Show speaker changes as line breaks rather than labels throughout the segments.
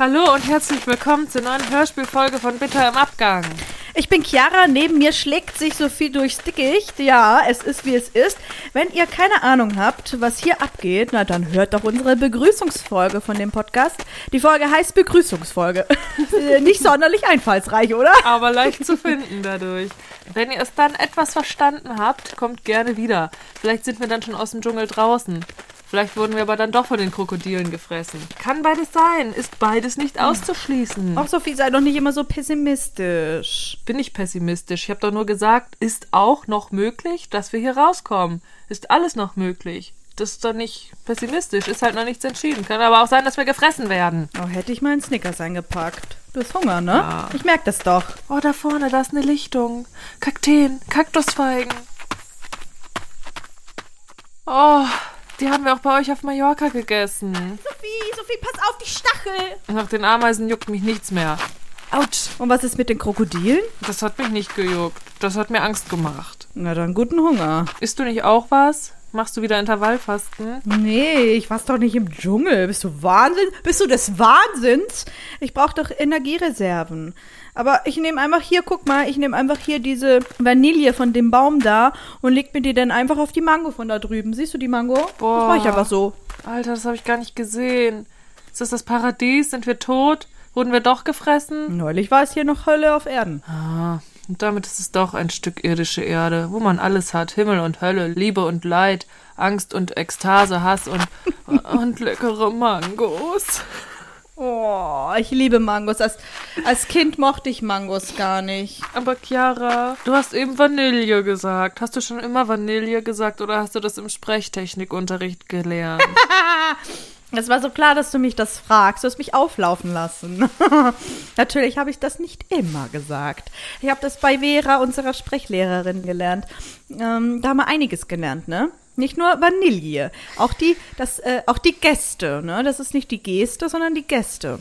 Hallo und herzlich willkommen zur neuen Hörspielfolge von Bitter im Abgang.
Ich bin Chiara, neben mir schlägt sich Sophie durchs Dickicht. Ja, es ist wie es ist. Wenn ihr keine Ahnung habt, was hier abgeht, na dann hört doch unsere Begrüßungsfolge von dem Podcast. Die Folge heißt Begrüßungsfolge. Nicht sonderlich einfallsreich, oder?
Aber leicht zu finden dadurch. Wenn ihr es dann etwas verstanden habt, kommt gerne wieder. Vielleicht sind wir dann schon aus dem Dschungel draußen. Vielleicht wurden wir aber dann doch von den Krokodilen gefressen. Kann beides sein. Ist beides nicht auszuschließen.
Auch Sophie, sei doch nicht immer so pessimistisch.
bin ich pessimistisch. Ich habe doch nur gesagt, ist auch noch möglich, dass wir hier rauskommen. Ist alles noch möglich. Das ist doch nicht pessimistisch. Ist halt noch nichts entschieden. Kann aber auch sein, dass wir gefressen werden.
Oh, hätte ich mal einen Snickers eingepackt. Du hast Hunger, ne?
Ja.
Ich merk das doch.
Oh, da vorne, da ist eine Lichtung. Kakteen, Kaktusfeigen. Oh, die haben wir auch bei euch auf Mallorca gegessen.
Sophie, Sophie, pass auf die Stachel.
Nach den Ameisen juckt mich nichts mehr. Autsch,
Und was ist mit den Krokodilen?
das hat mich nicht gejuckt. Das hat mir Angst gemacht.
Na dann guten Hunger.
Isst du nicht auch was? Machst du wieder Intervallfasten?
Nee, ich war's doch nicht im Dschungel. Bist du Wahnsinn? Bist du des Wahnsinns? Ich brauche doch Energiereserven. Aber ich nehme einfach hier, guck mal, ich nehme einfach hier diese Vanille von dem Baum da und leg mir die dann einfach auf die Mango von da drüben. Siehst du die Mango?
Boah.
Das mache ich einfach so.
Alter, das habe ich gar nicht gesehen. Ist das das Paradies? Sind wir tot? Wurden wir doch gefressen?
Neulich war es hier noch Hölle auf Erden.
Ah, und damit ist es doch ein Stück irdische Erde, wo man alles hat. Himmel und Hölle, Liebe und Leid, Angst und Ekstase, Hass und, und leckere Mangos.
Oh, ich liebe Mangos. Als, als Kind mochte ich Mangos gar nicht.
Aber Chiara, du hast eben Vanille gesagt. Hast du schon immer Vanille gesagt oder hast du das im Sprechtechnikunterricht gelernt?
Es war so klar, dass du mich das fragst. Du hast mich auflaufen lassen. Natürlich habe ich das nicht immer gesagt. Ich habe das bei Vera, unserer Sprechlehrerin, gelernt. Ähm, da haben wir einiges gelernt, ne? Nicht nur Vanille, auch die, das, äh, auch die Gäste, ne? Das ist nicht die Geste, sondern die Gäste.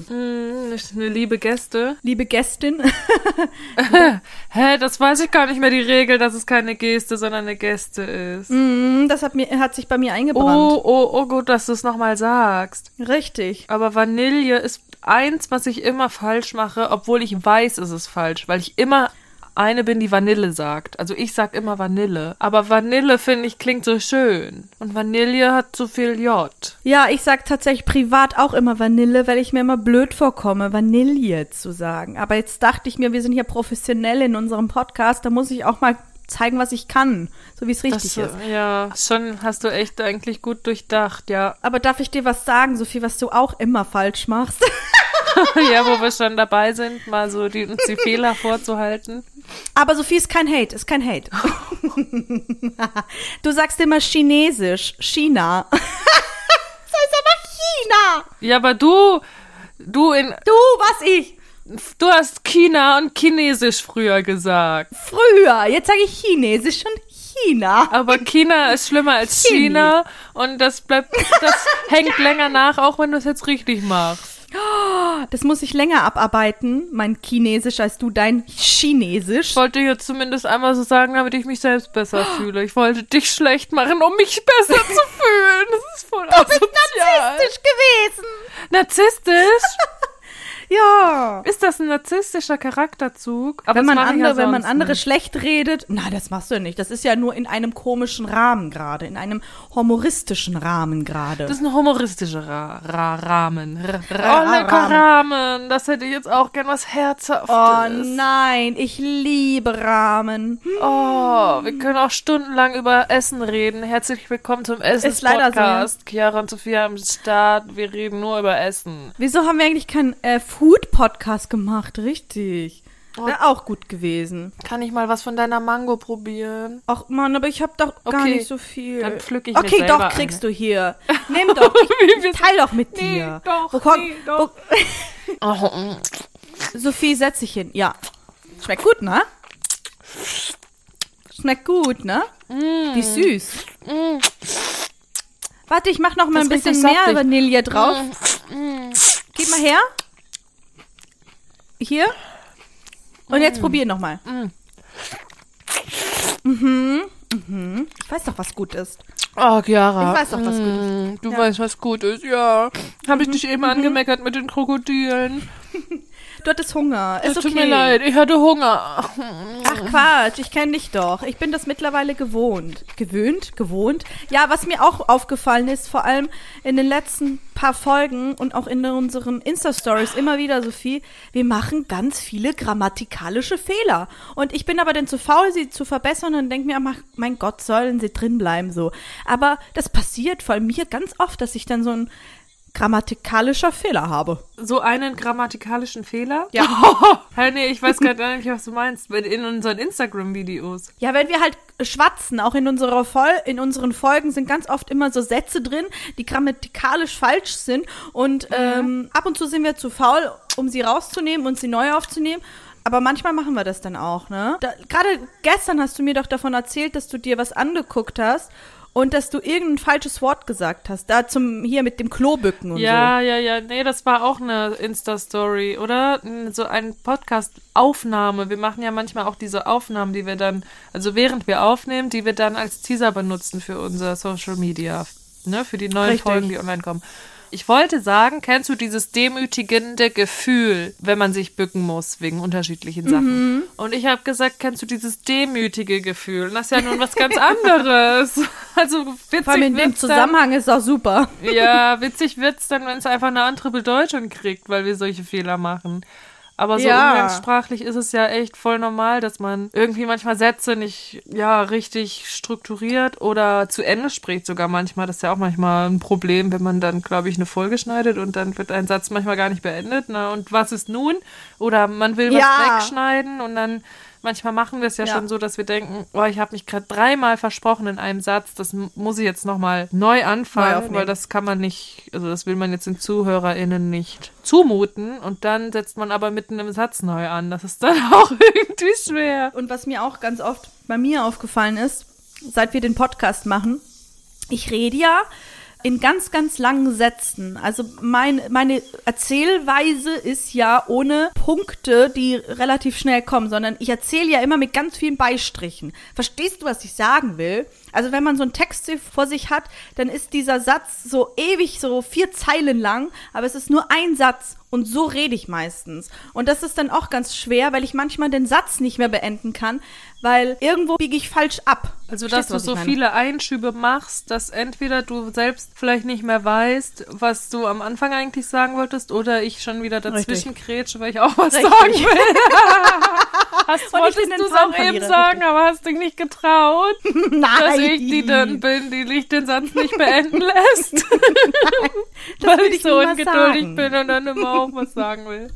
nicht eine liebe Gäste.
Liebe Gästin,
Hä, das weiß ich gar nicht mehr die Regel, dass es keine Geste, sondern eine Gäste ist.
mm, das hat, mir, hat sich bei mir eingebrannt.
Oh, oh, oh, gut, dass du es nochmal sagst.
Richtig.
Aber Vanille ist eins, was ich immer falsch mache, obwohl ich weiß, es ist falsch, weil ich immer eine bin, die Vanille sagt. Also ich sag immer Vanille. Aber Vanille, finde ich, klingt so schön. Und Vanille hat so viel J.
Ja, ich sag tatsächlich privat auch immer Vanille, weil ich mir immer blöd vorkomme, Vanille zu sagen. Aber jetzt dachte ich mir, wir sind hier professionell in unserem Podcast, da muss ich auch mal zeigen, was ich kann, so wie es richtig
Das,
ist.
ja, schon hast du echt eigentlich gut durchdacht, ja.
Aber darf ich dir was sagen, Sophie, was du auch immer falsch machst?
ja, wo wir schon dabei sind, mal so die, uns die Fehler vorzuhalten.
Aber Sophie ist kein Hate, ist kein Hate. du sagst immer Chinesisch, China. das heißt aber China.
Ja, aber du, du in,
Du, was ich?
du hast China und Chinesisch früher gesagt.
Früher, jetzt sage ich Chinesisch und China.
Aber China ist schlimmer als
Chini.
China und das bleibt, das hängt länger nach, auch wenn du es jetzt richtig machst.
Das muss ich länger abarbeiten, mein Chinesisch, als du dein Chinesisch.
Ich wollte jetzt zumindest einmal so sagen, damit ich mich selbst besser fühle. Ich wollte dich schlecht machen, um mich besser zu fühlen. Das ist voll asozial.
gewesen.
Narzisstisch?
Ja.
Ist das ein narzisstischer Charakterzug? Aber
wenn man,
ich ja
andere, wenn man andere
nicht.
schlecht redet, na, das machst du ja nicht. Das ist ja nur in einem komischen Rahmen gerade, in einem humoristischen Rahmen gerade.
Das ist ein humoristischer Ra Ra Rahmen. Ra
Ra-
oh, lecker
Rahmen.
Das hätte ich jetzt auch gern was Herzhaftes.
Oh nein, ich liebe Rahmen. Hm.
Oh, wir können auch stundenlang über Essen reden. Herzlich willkommen zum
leider so,
Essen-Podcast. Chiara und Sophia am Start. Wir reden nur über Essen.
Wieso haben wir eigentlich keinen äh, Food-Podcast gemacht? Richtig. Wäre auch gut gewesen.
Kann ich mal was von deiner Mango probieren?
Ach Mann, aber ich hab doch gar
Okay,
nicht so viel.
dann pflück ich mir
Okay,
selber
doch, kriegst
eine.
du hier. Nimm doch. Ich, ich teil doch mit
Nee,
dir.
doch,
Wo
nee, doch.
wo-
Oh,
Sophie, setz dich hin. Ja. Schmeckt gut, ne? Schmeckt gut, ne? Wie süß. Warte, ich mach noch mal
Das
ein
ist
bisschen mehr. Vanille drauf. Gib mal her. Hier. Und jetzt probier noch mal. Mhm. Mhm. Ich weiß doch, was gut ist.
Oh, Chiara.
Ich weiß doch, was gut ist.
Mm, Du
Ja.
weißt, was gut ist, ja. Habe ich dich eben angemeckert mit den Krokodilen.
Du hattest Hunger.
Es
okay.
tut mir leid, ich hatte Hunger.
Ach Quatsch, ich kenne dich doch. Ich bin das mittlerweile gewohnt. Gewöhnt? Gewohnt? Ja, was mir auch aufgefallen ist, vor allem in den letzten paar Folgen und auch in unseren Insta-Stories immer wieder, Sophie, wir machen ganz viele grammatikalische Fehler. Und ich bin aber dann zu faul, sie zu verbessern und denke mir, ach, mein Gott, sollen sie drin bleiben so. Aber das passiert vor allem mir ganz oft, dass ich dann so ein grammatikalischer Fehler habe.
So einen grammatikalischen Fehler?
Ja.
Hey, nee, ich weiß gar nicht, was du meinst. In unseren Instagram-Videos.
Ja, wenn wir halt schwatzen, auch in unserer Vol in unseren Folgen sind ganz oft immer so Sätze drin, die grammatikalisch falsch sind und ähm, ab und zu sind wir zu faul, um sie rauszunehmen und sie neu aufzunehmen. Aber manchmal machen wir das dann auch, ne? Da, Gerade gestern hast du mir doch davon erzählt, dass du dir was angeguckt hast und dass du irgendein falsches Wort gesagt hast. Da zum, hier mit dem Klobücken und
Ja, ja, ja. Nee, das war auch eine Insta-Story, oder? So ein Podcast-Aufnahme. Wir machen ja manchmal auch diese Aufnahmen, die wir dann, also während wir aufnehmen, die wir dann als Teaser benutzen für unser Social Media, ne? Für die neuen
Richtig.
Folgen, die online kommen. Ich wollte sagen, kennst du dieses demütigende Gefühl, wenn man sich bücken muss wegen unterschiedlichen
Mhm.
Sachen? Und ich habe gesagt, kennst du dieses demütige Gefühl? Und das ist ja nun was ganz anderes. Also witzig
Vor allem in dem
wird's dann-
Zusammenhang ist auch super.
ja, witzig wird's dann, wenn es einfach eine andere Bedeutung kriegt, weil wir solche Fehler machen. Aber so
Ja.
umgangssprachlich ist es ja echt voll normal, dass man irgendwie manchmal Sätze nicht ja richtig strukturiert oder zu Ende spricht sogar manchmal. Das ist ja auch manchmal ein Problem, wenn man dann, glaube ich, eine Folge schneidet und dann wird ein Satz manchmal gar nicht beendet. Na, und was ist nun? Oder man will was
Ja.
wegschneiden und dann manchmal machen wir es ja,
Ja.
schon so, dass wir denken, oh, ich habe mich gerade dreimal versprochen in einem Satz, das muss ich jetzt nochmal neu anfangen,
aufnehmen.
weil das kann man nicht, also das will man jetzt den ZuhörerInnen nicht zumuten und dann setzt man aber mitten im Satz neu an. Das ist dann auch irgendwie schwer.
Und was mir auch ganz oft bei mir aufgefallen ist, seit wir den Podcast machen, ich rede ja in ganz, ganz langen Sätzen. Also mein, meine Erzählweise ist ja ohne Punkte, die relativ schnell kommen, sondern ich erzähle ja immer mit ganz vielen Beistrichen. Verstehst du, was ich sagen will? Also wenn man so einen Text vor sich hat, dann ist dieser Satz so ewig, so vier Zeilen lang, aber es ist nur ein Satz und so rede ich meistens. Und das ist dann auch ganz schwer, weil ich manchmal den Satz nicht mehr beenden kann, weil irgendwo biege ich falsch ab.
Also, dass du
ich
so
meine?
viele Einschübe machst, dass entweder du selbst vielleicht nicht mehr weißt, was du am Anfang eigentlich sagen wolltest, oder ich schon wieder dazwischen krätsche, weil ich auch was
Richtig.
sagen will. hast, wolltest du es auch eben sagen, aber hast dich nicht getraut,
Nein.
dass ich die dann bin, die dich den Satz nicht beenden lässt.
das
weil ich so ungeduldig
sagen.
bin und dann immer auch was sagen will.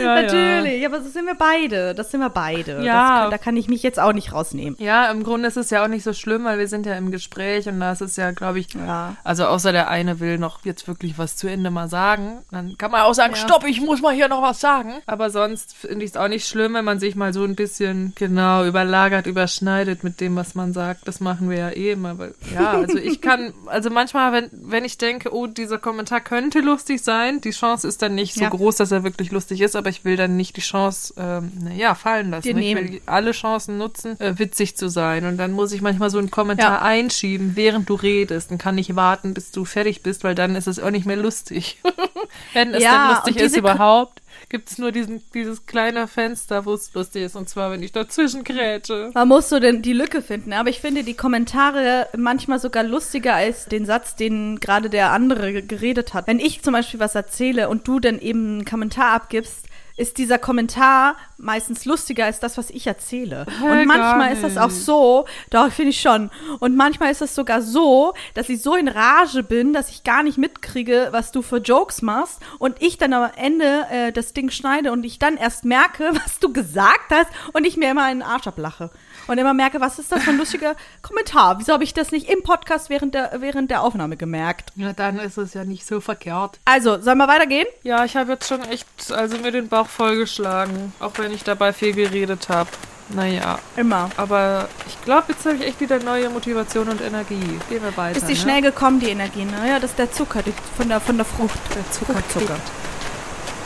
Ja,
Natürlich, aber das sind wir beide. Das sind wir beide.
Ja.
Das, da kann ich mich jetzt auch nicht rausnehmen.
Ja, im Grunde ist es ja auch nicht so schlimm, weil wir sind ja im Gespräch und da ist es ja, glaube ich,
Ja.
also außer der eine will noch jetzt wirklich was zu Ende mal sagen, dann kann man auch sagen,
Ja.
stopp, ich muss mal hier noch was sagen. Aber sonst finde ich es auch nicht schlimm, wenn man sich mal so ein bisschen genau überlagert, überschneidet mit dem, was man sagt. Das machen wir ja eh immer. Weil, ja, also ich kann, also manchmal, wenn, wenn ich denke, oh, dieser Kommentar könnte lustig sein, die Chance ist dann nicht so
Ja.
groß, dass er wirklich lustig ist, aber ich will dann nicht die Chance, ähm, na ja, fallen lassen. Ich will alle Chancen nutzen, äh, witzig zu sein. Und dann muss ich manchmal so einen Kommentar
Ja.
einschieben, während du redest. Dann kann ich warten, bis du fertig bist, weil dann ist es auch nicht mehr lustig. Wenn es
Ja,
denn
und
lustig ist überhaupt, gibt es nur diesen, dieses kleine Fenster, wo es lustig ist. Und zwar, wenn ich dazwischen grätsche.
Man muss so den, die Lücke finden. Aber ich finde die Kommentare manchmal sogar lustiger als den Satz, den gerade der andere ge- geredet hat. Wenn ich zum Beispiel was erzähle und du dann eben einen Kommentar abgibst, ist dieser Kommentar meistens lustiger als das, was ich erzähle.
Hä,
Und manchmal ist das auch so, doch, finde ich schon. Und manchmal ist es sogar so, dass ich so in Rage bin, dass ich gar nicht mitkriege, was du für Jokes machst. Und ich dann am Ende äh, das Ding schneide und ich dann erst merke, was du gesagt hast und ich mir immer einen Arsch ablache. Und immer merke, was ist das für ein lustiger Kommentar? Wieso habe ich das nicht im Podcast während der, während der Aufnahme gemerkt?
Ja, dann ist es ja nicht so verkehrt.
Also, sollen wir weitergehen?
Ja, ich habe jetzt schon echt, also mir den Bauch vollgeschlagen. Auch wenn ich dabei viel geredet habe. Naja,
Immer.
aber ich glaube, jetzt habe ich echt wieder neue Motivation und Energie. Gehen wir weiter.
Ist die
ne?
schnell gekommen, die Energie, ne? Ja, das ist der Zucker die, von, der, von der Frucht.
Der Zucker,
Zucker.
kickt.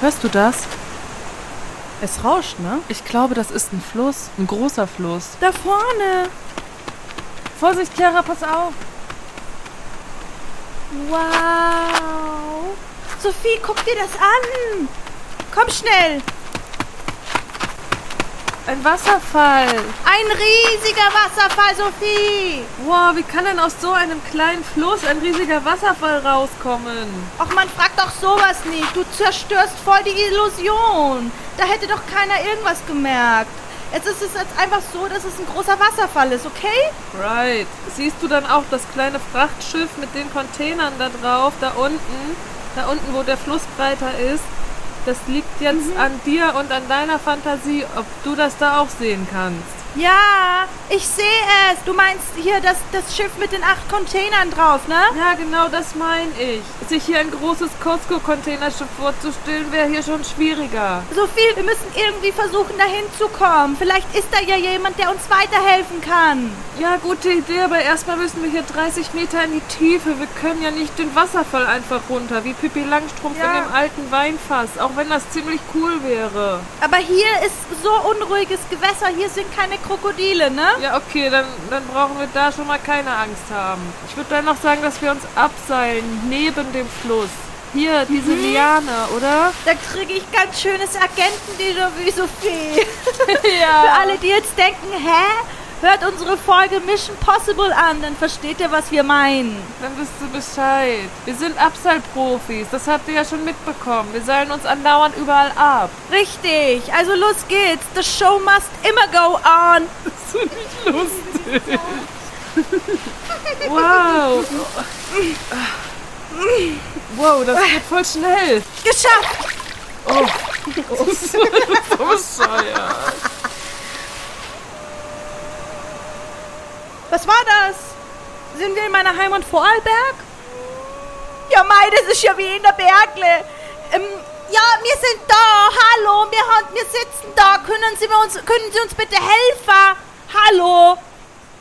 Hörst du das?
Es rauscht, ne?
Ich glaube, das ist ein Fluss. Ein großer Fluss.
Da vorne.
Vorsicht, Chiara, pass auf.
Wow. Sophie, guck dir das an. Komm schnell.
Ein Wasserfall.
Ein riesiger Wasserfall, Sophie.
Wow, wie kann denn aus so einem kleinen Fluss ein riesiger Wasserfall rauskommen?
Ach, man fragt doch sowas nicht. Du zerstörst voll die Illusion. Da hätte doch keiner irgendwas gemerkt. Jetzt ist es jetzt einfach so, dass es ein großer Wasserfall ist, okay?
Right. Siehst du dann auch das kleine Frachtschiff mit den Containern da drauf, da unten? Da unten, wo der Fluss breiter ist? Das liegt jetzt
Mhm.
an dir und an deiner Fantasie, ob du das da auch sehen kannst.
Ja, ich sehe es. Du meinst hier das, das Schiff mit den acht Containern drauf, ne?
Ja, genau das meine ich. Sich hier ein großes Costco-Containerschiff vorzustellen, wäre hier schon schwieriger.
Sophie, wir müssen irgendwie versuchen, dahin zu kommen. Vielleicht ist da ja jemand, der uns weiterhelfen kann.
Ja, gute Idee, aber erstmal müssen wir hier 30 Meter in die Tiefe. Wir können ja nicht den Wasserfall einfach runter, wie Pippi Langstrumpf
Ja.
in dem alten Weinfass, auch wenn das ziemlich cool wäre.
Aber hier ist so unruhiges Gewässer. Hier sind keine Krokodile, ne?
Ja, okay, dann, dann brauchen wir da schon mal keine Angst haben. Ich würde dann noch sagen, dass wir uns abseilen, neben dem Fluss. Hier, diese Liane, oder?
Da kriege ich ganz schönes Agenten-Déjà-vu, Sophie. Für
ja.
alle, die jetzt denken, hä? Hört unsere Folge Mission Possible an, dann versteht ihr, was wir meinen.
Dann wisst ihr Bescheid. Wir sind Abseilprofis, das habt ihr ja schon mitbekommen. Wir seilen uns andauernd überall ab.
Richtig, also los geht's. The show must immer go on.
Das ist nicht lustig. Wow. Wow, das geht voll schnell.
Geschafft.
Oh, das ist so bescheuert.
Was war das? Sind wir in meiner Heimat Vorarlberg? Ja, mei, das ist ja wie in der Bergle. Ähm, ja, wir sind da. Hallo, wir, haben, wir sitzen da. Können Sie, uns, können Sie uns bitte helfen? Hallo.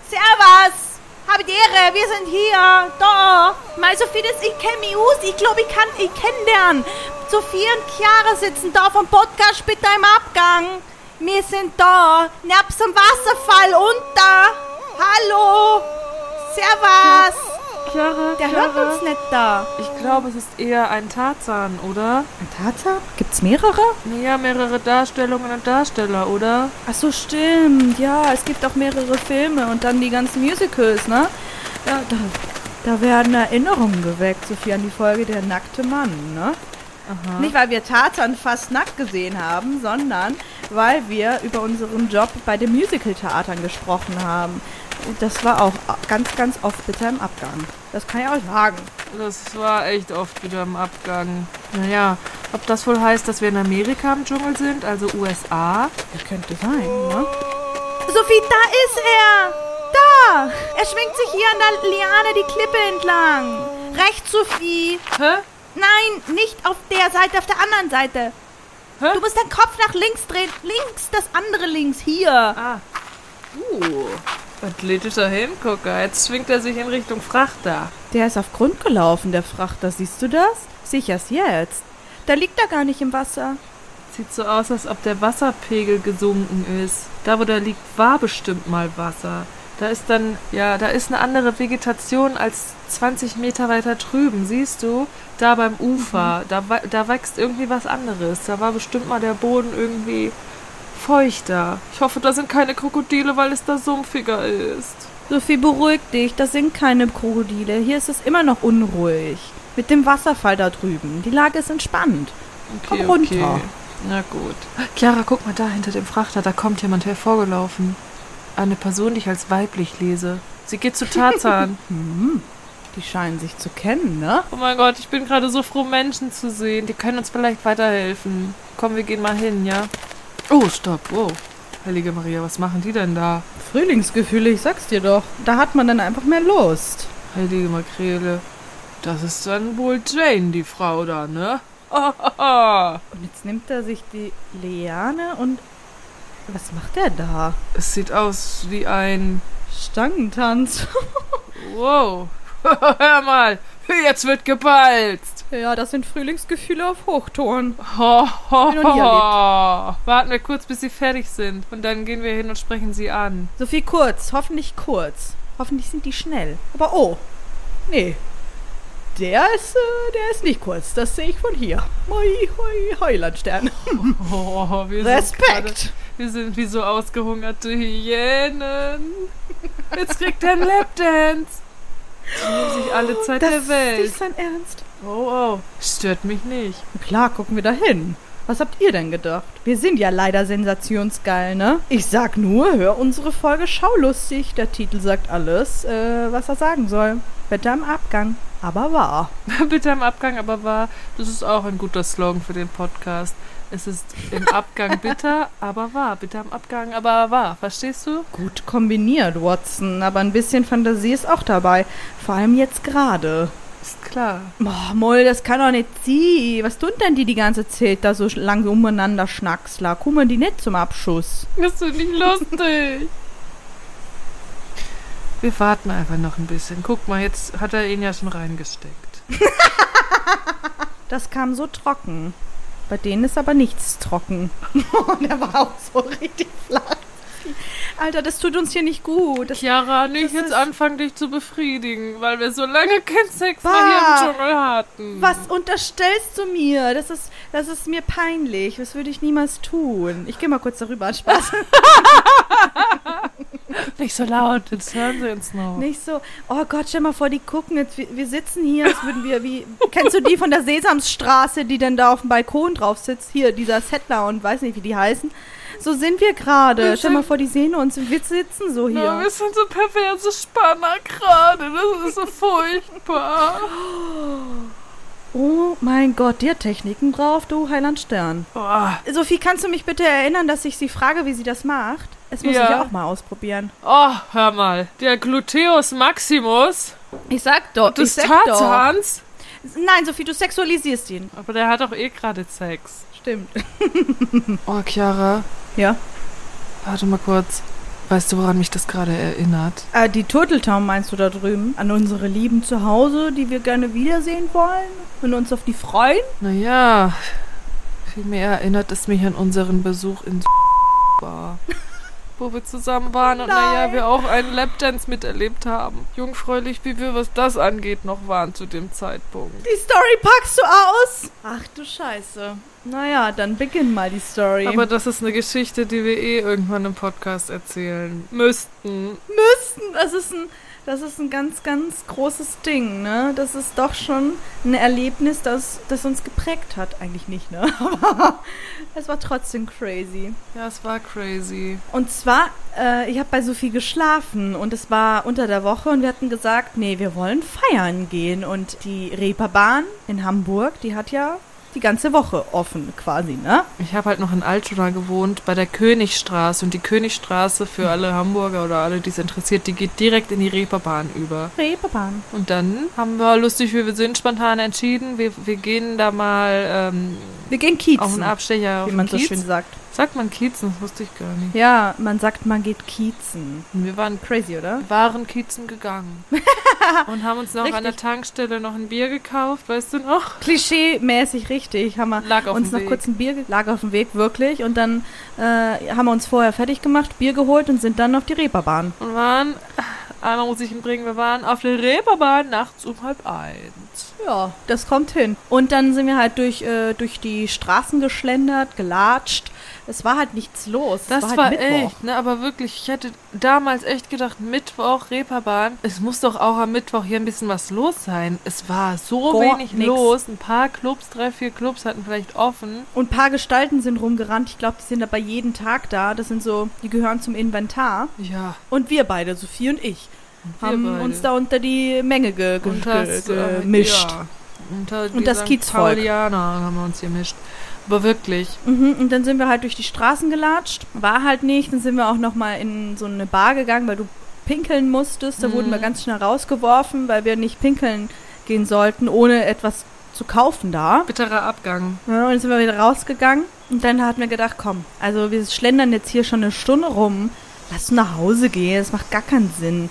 Servus. Habe die Ehre, wir sind hier. Da. Mei, Sophie, das, ich kenne mich aus. Ich glaube, ich kann, ich kenne den. Sophie und Chiara sitzen da vom Podcast bitte im Abgang. Wir sind da. Nebst am Wasserfall unter. Hallo. Servus.
Chiara,
Der
Chiara.
hört uns nicht da.
Ich glaube, es ist eher ein Tarzan, oder?
Ein Tarzan? Gibt's mehrere?
Naja, mehrere Darstellungen und Darsteller, oder?
Ach so, stimmt. Ja, es gibt auch mehrere Filme und dann die ganzen Musicals, ne? Ja, da, da werden Erinnerungen geweckt, Sophie, an die Folge Der nackte Mann, ne?
Aha.
Nicht, weil wir Tarzan fast nackt gesehen haben, sondern weil wir über unseren Job bei den Musical-Theatern gesprochen haben. Das war auch ganz, ganz oft bitter im Abgang. Das kann ich auch sagen.
Das war echt oft wieder im Abgang. Naja, ob das wohl heißt, dass wir in Amerika im Dschungel sind, also USA?
Das könnte sein, ne? Sophie, da ist er! Da! Er schwingt sich hier an der Liane die Klippe entlang. Rechts, Sophie.
Hä?
Nein, nicht auf der Seite, auf der anderen Seite.
Hä?
Du musst deinen Kopf nach links drehen. Links, das andere links, hier.
Ah. Uh. Athletischer Hingucker. Jetzt schwingt er sich in Richtung Frachter.
Der ist auf Grund gelaufen, der Frachter. Siehst du das? Sicher's jetzt. Da liegt er gar nicht im Wasser.
Sieht so aus, als ob der Wasserpegel gesunken ist. Da, wo der liegt, war bestimmt mal Wasser. Da ist dann, ja, da ist eine andere Vegetation als 20 Meter weiter drüben, siehst du? Da beim Ufer, da, wa- da wächst irgendwie was anderes. Da war bestimmt mal der Boden irgendwie feuchter. Ich hoffe, da sind keine Krokodile, weil es da sumpfiger ist.
Sophie, beruhig dich. Das sind keine Krokodile. Hier ist es immer noch unruhig. Mit dem Wasserfall da drüben. Die Lage ist entspannt. Komm runter.
Na gut. Clara, guck mal da hinter dem Frachter. Da kommt jemand hervorgelaufen. Eine Person, die ich als weiblich lese. Sie geht zu Tarzan.
Die scheinen sich zu kennen, ne?
oh mein Gott, ich bin gerade so froh, Menschen zu sehen. Die können uns vielleicht weiterhelfen. Komm, wir gehen mal hin, ja? Oh, stopp. Wow. Heilige Maria, was machen die denn da?
Frühlingsgefühle, ich sag's dir doch. Da hat man dann einfach mehr Lust.
Heilige Makrele. Das ist dann wohl Jane, die Frau da, ne? Oh,
Und jetzt nimmt er sich die Liane und. Was macht er da?
es sieht aus wie ein
Stangentanz.
Wow. Hör mal, jetzt wird gebalzt.
ja, das sind Frühlingsgefühle auf Hochton.
Ho, ho, ho. Warten wir kurz, bis sie fertig sind. Und dann gehen wir hin und sprechen sie an.
Sophie, kurz, hoffentlich kurz. Hoffentlich sind die schnell. Aber oh, nee. Der ist, äh, der ist nicht kurz. Das sehe ich von hier. Moi, hoi, Heulandstern.
Oh, wir Sind
Respekt.
grade, wir sind wie so ausgehungerte Hyänen. Jetzt kriegt er einen Lapdance. Die nehmen sich alle Zeit
Das
der
ist
Welt.
nicht sein Ernst.
Oh, oh. Stört mich nicht.
Klar, gucken wir da hin. Was habt ihr denn gedacht? Wir sind ja leider sensationsgeil, ne? Ich sag nur, hör unsere Folge Schaulustig. Der Titel sagt alles, äh, was er sagen soll. Bitte am Abgang. Aber wahr.
Bitte am Abgang, aber wahr. Das ist auch ein guter Slogan für den Podcast. Es ist im Abgang bitter, aber wahr. Bitte am Abgang, aber wahr. Verstehst du?
Gut kombiniert, Watson. Aber ein bisschen Fantasie ist auch dabei. Vor allem jetzt gerade.
Ist klar.
Boah, Moll, das kann doch nicht sie. Was tun denn die die ganze Zeit da so lange umeinander schnacksler? Kommen die nicht zum Abschuss?
Das ist nicht lustig. Wir warten einfach noch ein bisschen. Guck mal, jetzt hat er ihn ja schon reingesteckt.
Das kam so trocken. Bei denen ist aber nichts trocken. Der war auch so richtig flach. Alter, das tut uns hier nicht gut. Das,
Chiara, nicht jetzt anfangen, dich zu befriedigen, weil wir so lange keinen Sex
Bah.
mehr hier im Dschungel hatten.
was unterstellst du mir? Das ist, das ist mir peinlich. Das würde ich niemals tun. Ich gehe mal kurz darüber. Spaß.
Nicht so laut, jetzt hören sie uns noch.
Nicht so, oh Gott, stell mal vor, die gucken jetzt, wir, wir sitzen hier, als würden wir wie, kennst du die von der Sesamstraße, die denn da auf dem Balkon drauf sitzt? Hier, dieser Settler und weiß nicht, wie die heißen. So sind wir gerade. Stell mal vor, die sehen uns und wir sitzen so
Ja,
hier.
wir sind so perverse Spanner gerade. Das ist so furchtbar.
Oh mein Gott, dir Techniken drauf, du Heiland Stern.
Boah.
Sophie, kannst du mich bitte erinnern, dass ich sie frage, wie sie das macht? Das muss
Ja.
ich auch mal ausprobieren.
Oh, hör mal. Der Gluteus Maximus
Ich sag doch,
des
ich sag doch.
Tarzans.
Nein, Sophie, du sexualisierst ihn.
Aber der hat doch eh gerade Sex.
Stimmt.
Oh, Chiara,
Ja.
warte mal kurz. Weißt du, woran mich das gerade erinnert?
Äh, die Turteltown meinst du da drüben? An unsere Lieben zu Hause, die wir gerne wiedersehen wollen? Und uns auf die freuen?
Naja, vielmehr erinnert es mich an unseren Besuch in Bar. Wo wir zusammen waren und naja, wir auch einen Lapdance miterlebt haben. Jungfräulich, wie wir, was das angeht, noch waren zu dem Zeitpunkt.
Die Story packst du aus? Ach du Scheiße. Naja, dann beginn mal die Story.
Aber das ist eine Geschichte, die wir eh irgendwann im Podcast erzählen müssten.
müssten, das ist ein, das ist ein ganz, ganz großes Ding, ne? Das ist doch schon ein Erlebnis, das, das uns geprägt hat. Eigentlich nicht, ne? Aber es war trotzdem crazy.
Ja, es war crazy.
Und zwar, äh, ich habe bei Sophie geschlafen und es war unter der Woche und wir hatten gesagt, nee, wir wollen feiern gehen. Und die Reeperbahn in Hamburg, die hat ja die ganze Woche offen quasi, ne?
Ich habe halt noch in Altona gewohnt, bei der Königstraße. Und die Königstraße für alle Hamburger oder alle, die es interessiert, die geht direkt in die Reeperbahn über.
Reeperbahn.
Und dann haben wir lustig, wie wir sind, spontan entschieden, wir, wir gehen da mal ähm,
Wir gehen
auf einen Abstecher auf
wie man so
Kiez.
schön sagt.
Sagt man Kiezen? Das wusste ich gar nicht.
Ja, man sagt, man geht kiezen.
Und wir waren,
Crazy, oder?
waren Kiezen gegangen. und haben uns noch an der
Richtig.
Tankstelle noch ein Bier gekauft, weißt du noch?
Klischee-mäßig richtig. Haben wir
Lag auf
uns
dem
noch
Weg.
kurz ein Bier, lag auf dem Weg, wirklich. Und dann äh, haben wir uns vorher fertig gemacht, Bier geholt und sind dann auf die Reeperbahn.
Und waren, einmal muss ich ihn bringen, wir waren auf der Reeperbahn nachts um halb eins.
Ja, das kommt hin. Und dann sind wir halt durch, äh, durch die Straßen geschlendert, gelatscht. Es war halt nichts los.
Das
war,
war,
halt Mittwoch.
echt, ne, aber wirklich, ich hätte damals echt gedacht, Mittwoch, Reeperbahn, es muss doch auch am Mittwoch hier ein bisschen was los sein. Es war so
Gar
wenig
nix.
los, ein paar Clubs, drei, vier Clubs hatten vielleicht offen.
Und ein paar Gestalten sind rumgerannt. Ich glaube, die sind aber jeden Tag da. Das sind so, die gehören zum Inventar.
Ja,
Und wir beide, Sophie und ich,
wir
haben
beide.
uns da unter die Menge ge ge ge
das, äh,
gemischt.
Ja, unter
Und das
St.
Kiezvolk.
Paulianer haben wir uns hier mischt. Aber wirklich,
Mhm, und dann sind wir halt durch die Straßen gelatscht. War halt nicht. Dann sind wir auch noch mal in so eine Bar gegangen, weil du pinkeln musstest. Da wurden wir
Mhm.
ganz schnell rausgeworfen, weil wir nicht pinkeln gehen sollten, ohne etwas zu kaufen da.
bitterer Abgang.
Ja, und dann sind wir wieder rausgegangen. Und dann hatten wir gedacht, komm, also wir schlendern jetzt hier schon eine Stunde rum. Lass nach Hause gehen. Das macht gar keinen Sinn.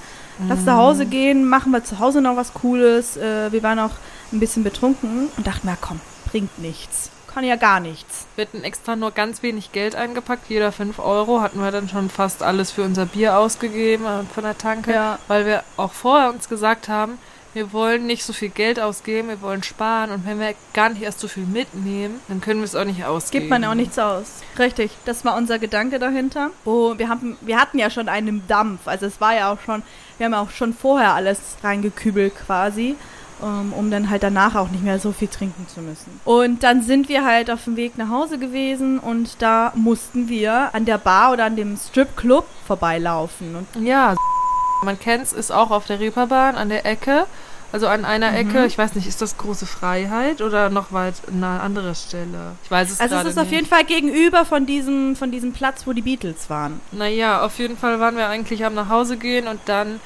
Lass nach Hause gehen, machen wir zu Hause noch was Cooles. Äh, wir waren auch ein bisschen betrunken und dachten mir, komm, bringt nichts. Kann ja gar nichts.
Wir hatten extra nur ganz wenig Geld eingepackt, jeder 5 Euro, hatten wir dann schon fast alles für unser Bier ausgegeben äh, von der Tanke,
Ja.
weil wir auch vorher uns gesagt haben, wir wollen nicht so viel Geld ausgeben, wir wollen sparen und wenn wir gar nicht erst so viel mitnehmen, dann können wir es auch nicht ausgeben.
Gibt man auch nichts aus. Richtig, das war unser Gedanke dahinter. Oh, wir, haben, wir hatten ja schon einen Dampf, also es war ja auch schon, wir haben ja auch schon vorher alles reingekübelt quasi, um dann halt danach auch nicht mehr so viel trinken zu müssen. Und dann sind wir halt auf dem Weg nach Hause gewesen und da mussten wir an der Bar oder an dem Stripclub vorbeilaufen. Und
Ja, man kennt's, ist auch auf der Reeperbahn an der Ecke. Also an einer
Mhm.
Ecke, ich weiß nicht, ist das große Freiheit oder noch weit eine andere Stelle? Ich weiß es
also es
gerade
ist auf
nicht.
jeden Fall gegenüber von diesem, von diesem Platz, wo die Beatles waren.
Naja, auf jeden Fall waren wir eigentlich am nach Hause gehen und dann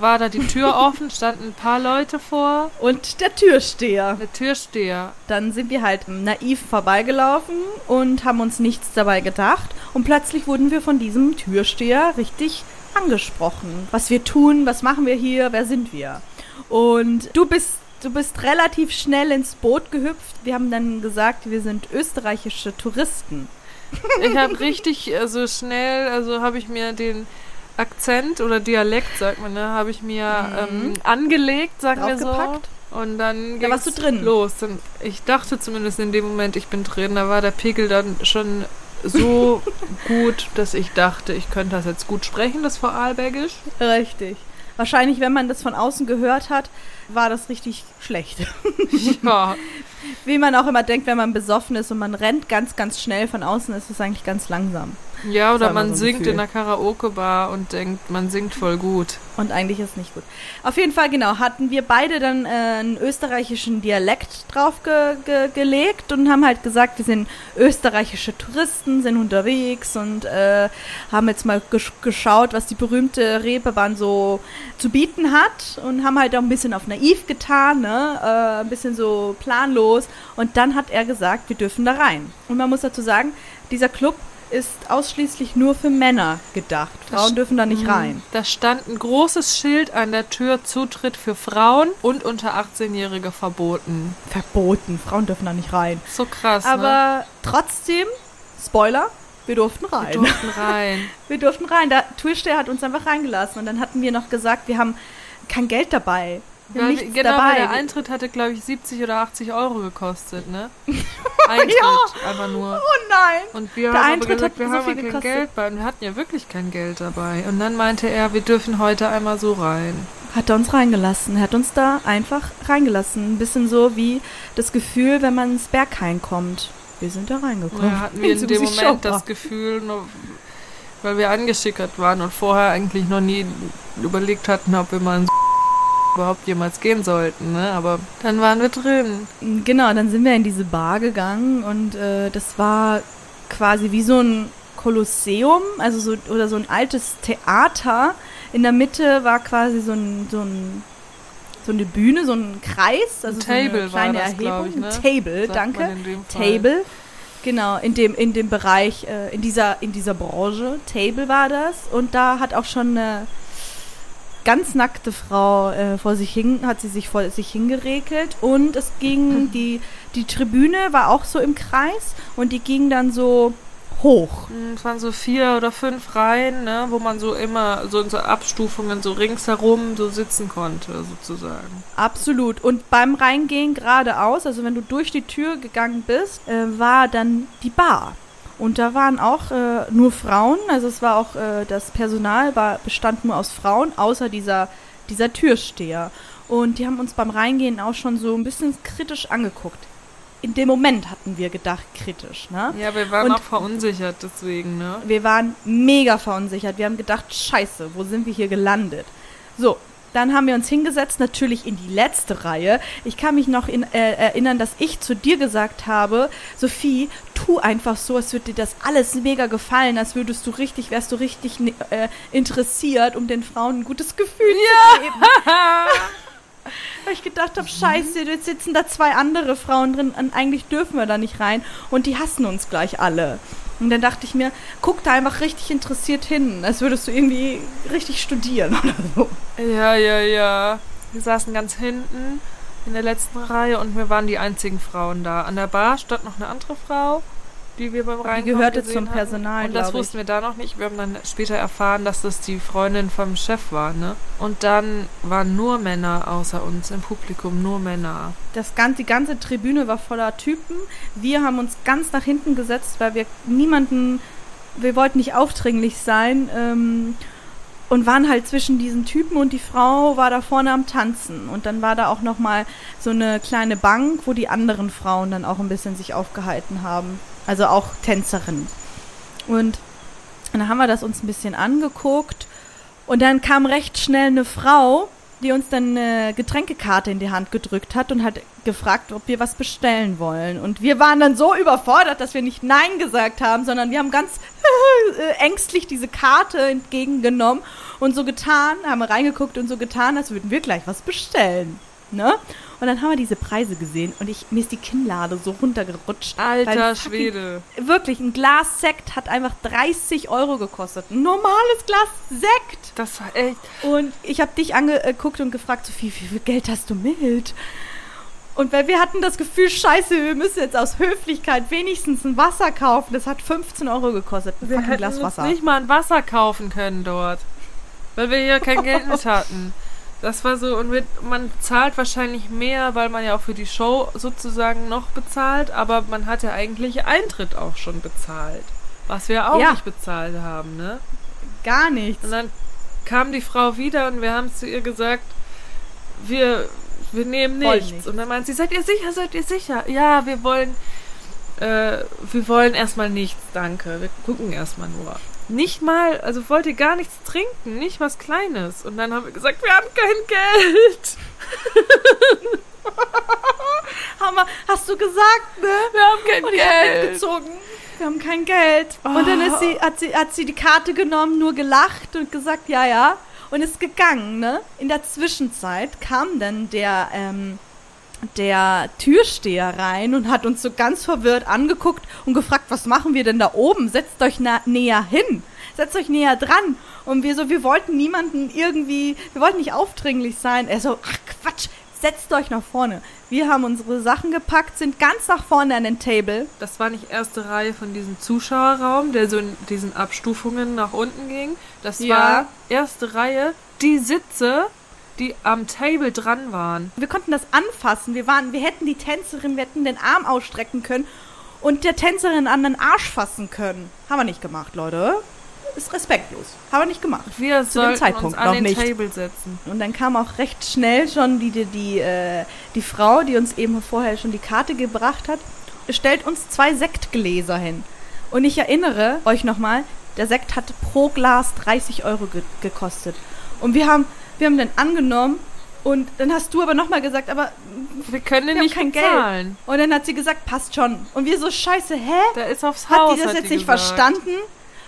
war da die Tür offen, standen ein paar Leute vor,
Und der Türsteher.
der Türsteher.
Dann sind wir halt naiv vorbeigelaufen und haben uns nichts dabei gedacht. Und plötzlich wurden wir von diesem Türsteher richtig angesprochen. Was wir tun, was machen wir hier, wer sind wir? Und du bist, du bist relativ schnell ins Boot gehüpft. Wir haben dann gesagt, wir sind österreichische Touristen.
Ich habe richtig so schnell, also habe ich mir den Akzent oder Dialekt, sagt man, ne, habe ich mir ähm, angelegt, sagen wir so. Und dann
Da warst
ging's
du drin.
los. Und ich dachte zumindest in dem Moment, ich bin drin. Da war der Pegel dann schon so gut, dass ich dachte, ich könnte das jetzt gut sprechen, das Vorarlbergisch.
Richtig. Wahrscheinlich, wenn man das von außen gehört hat, war das richtig schlecht.
Ja,
Wie man auch immer denkt, wenn man besoffen ist und man rennt ganz, ganz schnell von außen, ist es eigentlich ganz langsam.
Ja oder man
so
singt
Gefühl.
in einer Karaoke-Bar und denkt, man singt voll gut.
Und eigentlich ist nicht gut. Auf jeden Fall, genau, hatten wir beide dann äh, einen österreichischen Dialekt drauf ge ge gelegt und haben halt gesagt, wir sind österreichische Touristen, sind unterwegs und äh, haben jetzt mal gesch geschaut, was die berühmte Reeperbahn so zu bieten hat und haben halt auch ein bisschen auf naiv getan, ne? äh, ein bisschen so planlos. Und dann hat er gesagt, wir dürfen da rein. Und man muss dazu sagen, dieser Club ist ausschließlich nur für Männer gedacht. Frauen
Das-
dürfen da nicht rein.
Da stand ein großes Schild an der Tür, Zutritt für Frauen und unter 18-Jährige verboten.
verboten. Frauen dürfen da nicht rein.
So krass, ne?
Aber trotzdem, Spoiler, wir durften
Wir
rein.
durften rein.
Wir durften rein. Der Türsteher hat uns einfach reingelassen. Und dann hatten wir noch gesagt, wir haben kein Geld dabei.
Weil,
nichts
genau,
dabei.
weil der Eintritt hatte, glaube ich, 70 oder 80 Euro gekostet, ne? Eintritt, einfach nur.
oh nein!
Und wir
Der
haben
Eintritt
aber gesagt,
hat
wir
so
haben
viel
ja kein
gekostet.
Geld bei. Und wir hatten ja wirklich kein Geld dabei. Und dann meinte er, wir dürfen heute einmal so rein.
Hat er uns reingelassen. Hat uns da einfach reingelassen. Ein bisschen so wie das Gefühl, wenn man ins Berghain kommt. Wir sind da reingekommen.
da hatten wir in
Zu
dem Moment
Schauer.
das Gefühl, nur weil wir angeschickert waren und vorher eigentlich noch nie überlegt hatten, ob wir mal in überhaupt jemals gehen sollten, ne? Aber dann waren wir drin.
Genau, dann sind wir in diese Bar gegangen und äh, das war quasi wie so ein Kolosseum, also so oder so ein altes Theater. In der Mitte war quasi so ein so ein so eine Bühne, so ein Kreis, also
Ein
so eine
Table
kleine
das,
Erhebung.
ich, ne?
Table,
Sagt
danke. Table. Genau, in dem, in dem Bereich, äh, in dieser, in dieser Branche, Table war das. Und da hat auch schon eine ganz nackte Frau äh, vor sich hin, hat sie sich vor sich hingeregelt. Und es ging, die, die Tribüne war auch so im Kreis und die ging dann so hoch.
Hm, Es waren so vier oder fünf Reihen, ne, wo man so immer so in so Abstufungen so ringsherum so sitzen konnte, sozusagen.
Absolut. Und beim Reingehen geradeaus, also wenn du durch die Tür gegangen bist, äh, war dann die Bar. Und da waren auch äh, nur Frauen, also es war auch äh, das Personal war, bestand nur aus Frauen, außer dieser, dieser Türsteher. Und die haben uns beim Reingehen auch schon so ein bisschen kritisch angeguckt. In dem Moment hatten wir gedacht, kritisch, ne?
Ja, wir waren
Und-
auch verunsichert deswegen, ne?
Wir waren mega verunsichert. Wir haben gedacht, scheiße, wo sind wir hier gelandet? So, dann haben wir uns hingesetzt, natürlich in die letzte Reihe. Ich kann mich noch in, äh, erinnern, dass ich zu dir gesagt habe, Sophie, tu einfach so, als würde dir das alles mega gefallen, als würdest du richtig, wärst du richtig ne- äh, interessiert, um den Frauen ein gutes Gefühl zu geben. Weil ich gedacht habe, scheiße, jetzt sitzen da zwei andere Frauen drin und eigentlich dürfen wir da nicht rein und die hassen uns gleich alle. Und dann dachte ich mir, guck da einfach richtig interessiert hin, als würdest du irgendwie richtig studieren oder so.
Ja, ja, ja. Wir saßen ganz hinten in der letzten Reihe und wir waren die einzigen Frauen da. An der Bar stand noch eine andere Frau, die wir beim Reinkommen
gehörte
gesehen
zum
hatten.
Personal,
Und das
ich.
wussten wir da noch nicht. Wir haben dann später erfahren, dass das die Freundin vom Chef war, ne? Und dann waren nur Männer außer uns im Publikum, nur Männer.
Das ganze, die ganze Tribüne war voller Typen. Wir haben uns ganz nach hinten gesetzt, weil wir niemanden, wir wollten nicht aufdringlich sein ähm, und waren halt zwischen diesen Typen und die Frau war da vorne am Tanzen. Und dann war da auch noch mal so eine kleine Bank, wo die anderen Frauen dann auch ein bisschen sich aufgehalten haben. Also auch Tänzerinnen. Und dann haben wir das uns ein bisschen angeguckt und dann kam recht schnell eine Frau, die uns dann eine Getränkekarte in die Hand gedrückt hat und hat gefragt, ob wir was bestellen wollen. Und wir waren dann so überfordert, dass wir nicht Nein gesagt haben, sondern wir haben ganz äh, ängstlich diese Karte entgegengenommen und so getan, haben reingeguckt und so getan, als würden wir gleich was bestellen. Ne? Und dann haben wir diese Preise gesehen und ich, mir ist die Kinnlade so runtergerutscht.
Alter
fucking-
Schwede.
Wirklich, ein Glas Sekt hat einfach 30 Euro gekostet. Ein normales Glas Sekt.
Das war echt.
Und ich habe dich angeguckt und gefragt, Sophie, wie viel Geld hast du mit? Und weil wir hatten das Gefühl, scheiße, wir müssen jetzt aus Höflichkeit wenigstens ein Wasser kaufen. Das hat 15 Euro gekostet, ein
Wir
fucking Glas
uns
Wasser.
nicht mal ein Wasser kaufen können dort. Weil wir hier kein Geld mit hatten. Das war so, und wir, man zahlt wahrscheinlich mehr, weil man ja auch für die Show sozusagen noch bezahlt, aber man hat ja eigentlich Eintritt auch schon bezahlt. Was wir auch
Ja.
nicht bezahlt haben, ne?
Gar nichts.
Und dann kam die Frau wieder und wir haben zu ihr gesagt, wir, wir nehmen nichts.
nichts.
Und dann meint sie, seid ihr sicher, seid ihr sicher? Ja, wir wollen, äh, wir wollen erstmal nichts, danke. Wir gucken erstmal nur. Nicht mal, also wollt ihr gar nichts trinken, nicht was Kleines. Und dann haben wir gesagt, wir haben kein Geld.
Hammer, hast du gesagt, ne?
Wir haben kein
Und ich
Geld.
mitgezogen. Wir haben kein Geld. Und dann ist sie, hat, sie, hat sie die Karte genommen, nur gelacht und gesagt, ja, ja. Und ist gegangen, ne? In der Zwischenzeit kam dann der, ähm, der Türsteher rein und hat uns so ganz verwirrt angeguckt und gefragt, was machen wir denn da oben? Setzt euch näher hin. Setzt euch näher dran. Und wir so, wir wollten niemanden irgendwie, wir wollten nicht aufdringlich sein. Er so, ach Quatsch, setzt euch nach vorne. Wir haben unsere Sachen gepackt, sind ganz nach vorne an den Table.
Das war nicht erste Reihe von diesem Zuschauerraum, der so in diesen Abstufungen nach unten ging. Das
Ja.
war erste Reihe. Die Sitze, die am Table dran waren.
Wir konnten das anfassen. Wir waren, wir hätten die Tänzerin, wir hätten den Arm ausstrecken können und der Tänzerin an den Arsch fassen können. Haben wir nicht gemacht, Leute. Ist respektlos. Haben wir nicht gemacht.
Wir
Zu dem Zeitpunkt
uns an
noch
den
nicht.
Table setzen.
Und dann kam auch recht schnell schon die, die, die, äh, die Frau, die uns eben vorher schon die Karte gebracht hat, stellt uns zwei Sektgläser hin. Und ich erinnere euch nochmal, der Sekt hat pro Glas 30 Euro ge gekostet. Und wir haben, wir haben den angenommen und dann hast du aber nochmal gesagt, aber
Wir können
wir
nicht
kein
bezahlen.
Geld. Und dann hat sie gesagt, passt schon. Und wir so, scheiße, hä?
Der ist aufs
Hat
Haus.
die das
hat
jetzt nicht
gesagt.
verstanden?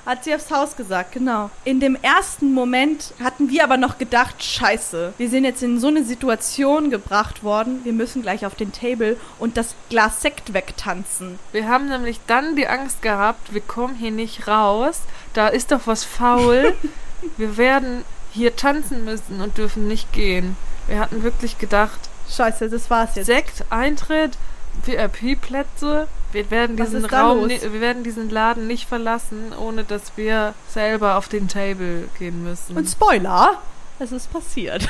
Hat sie aufs Haus gesagt, genau. In dem ersten Moment hatten wir aber noch gedacht, scheiße, wir sind jetzt in so eine Situation gebracht worden, wir müssen gleich auf den Table und das Glas Sekt wegtanzen.
Wir haben nämlich dann die Angst gehabt, wir kommen hier nicht raus. Da ist doch was faul. wir werden hier tanzen müssen und dürfen nicht gehen. Wir hatten wirklich gedacht,
Scheiße, das war's jetzt.
Sekt, Eintritt, VIP-Plätze. Wir werden diesen Raum, wir werden diesen Laden nicht verlassen, ohne dass wir selber auf den Table gehen müssen.
Und Spoiler, es ist passiert.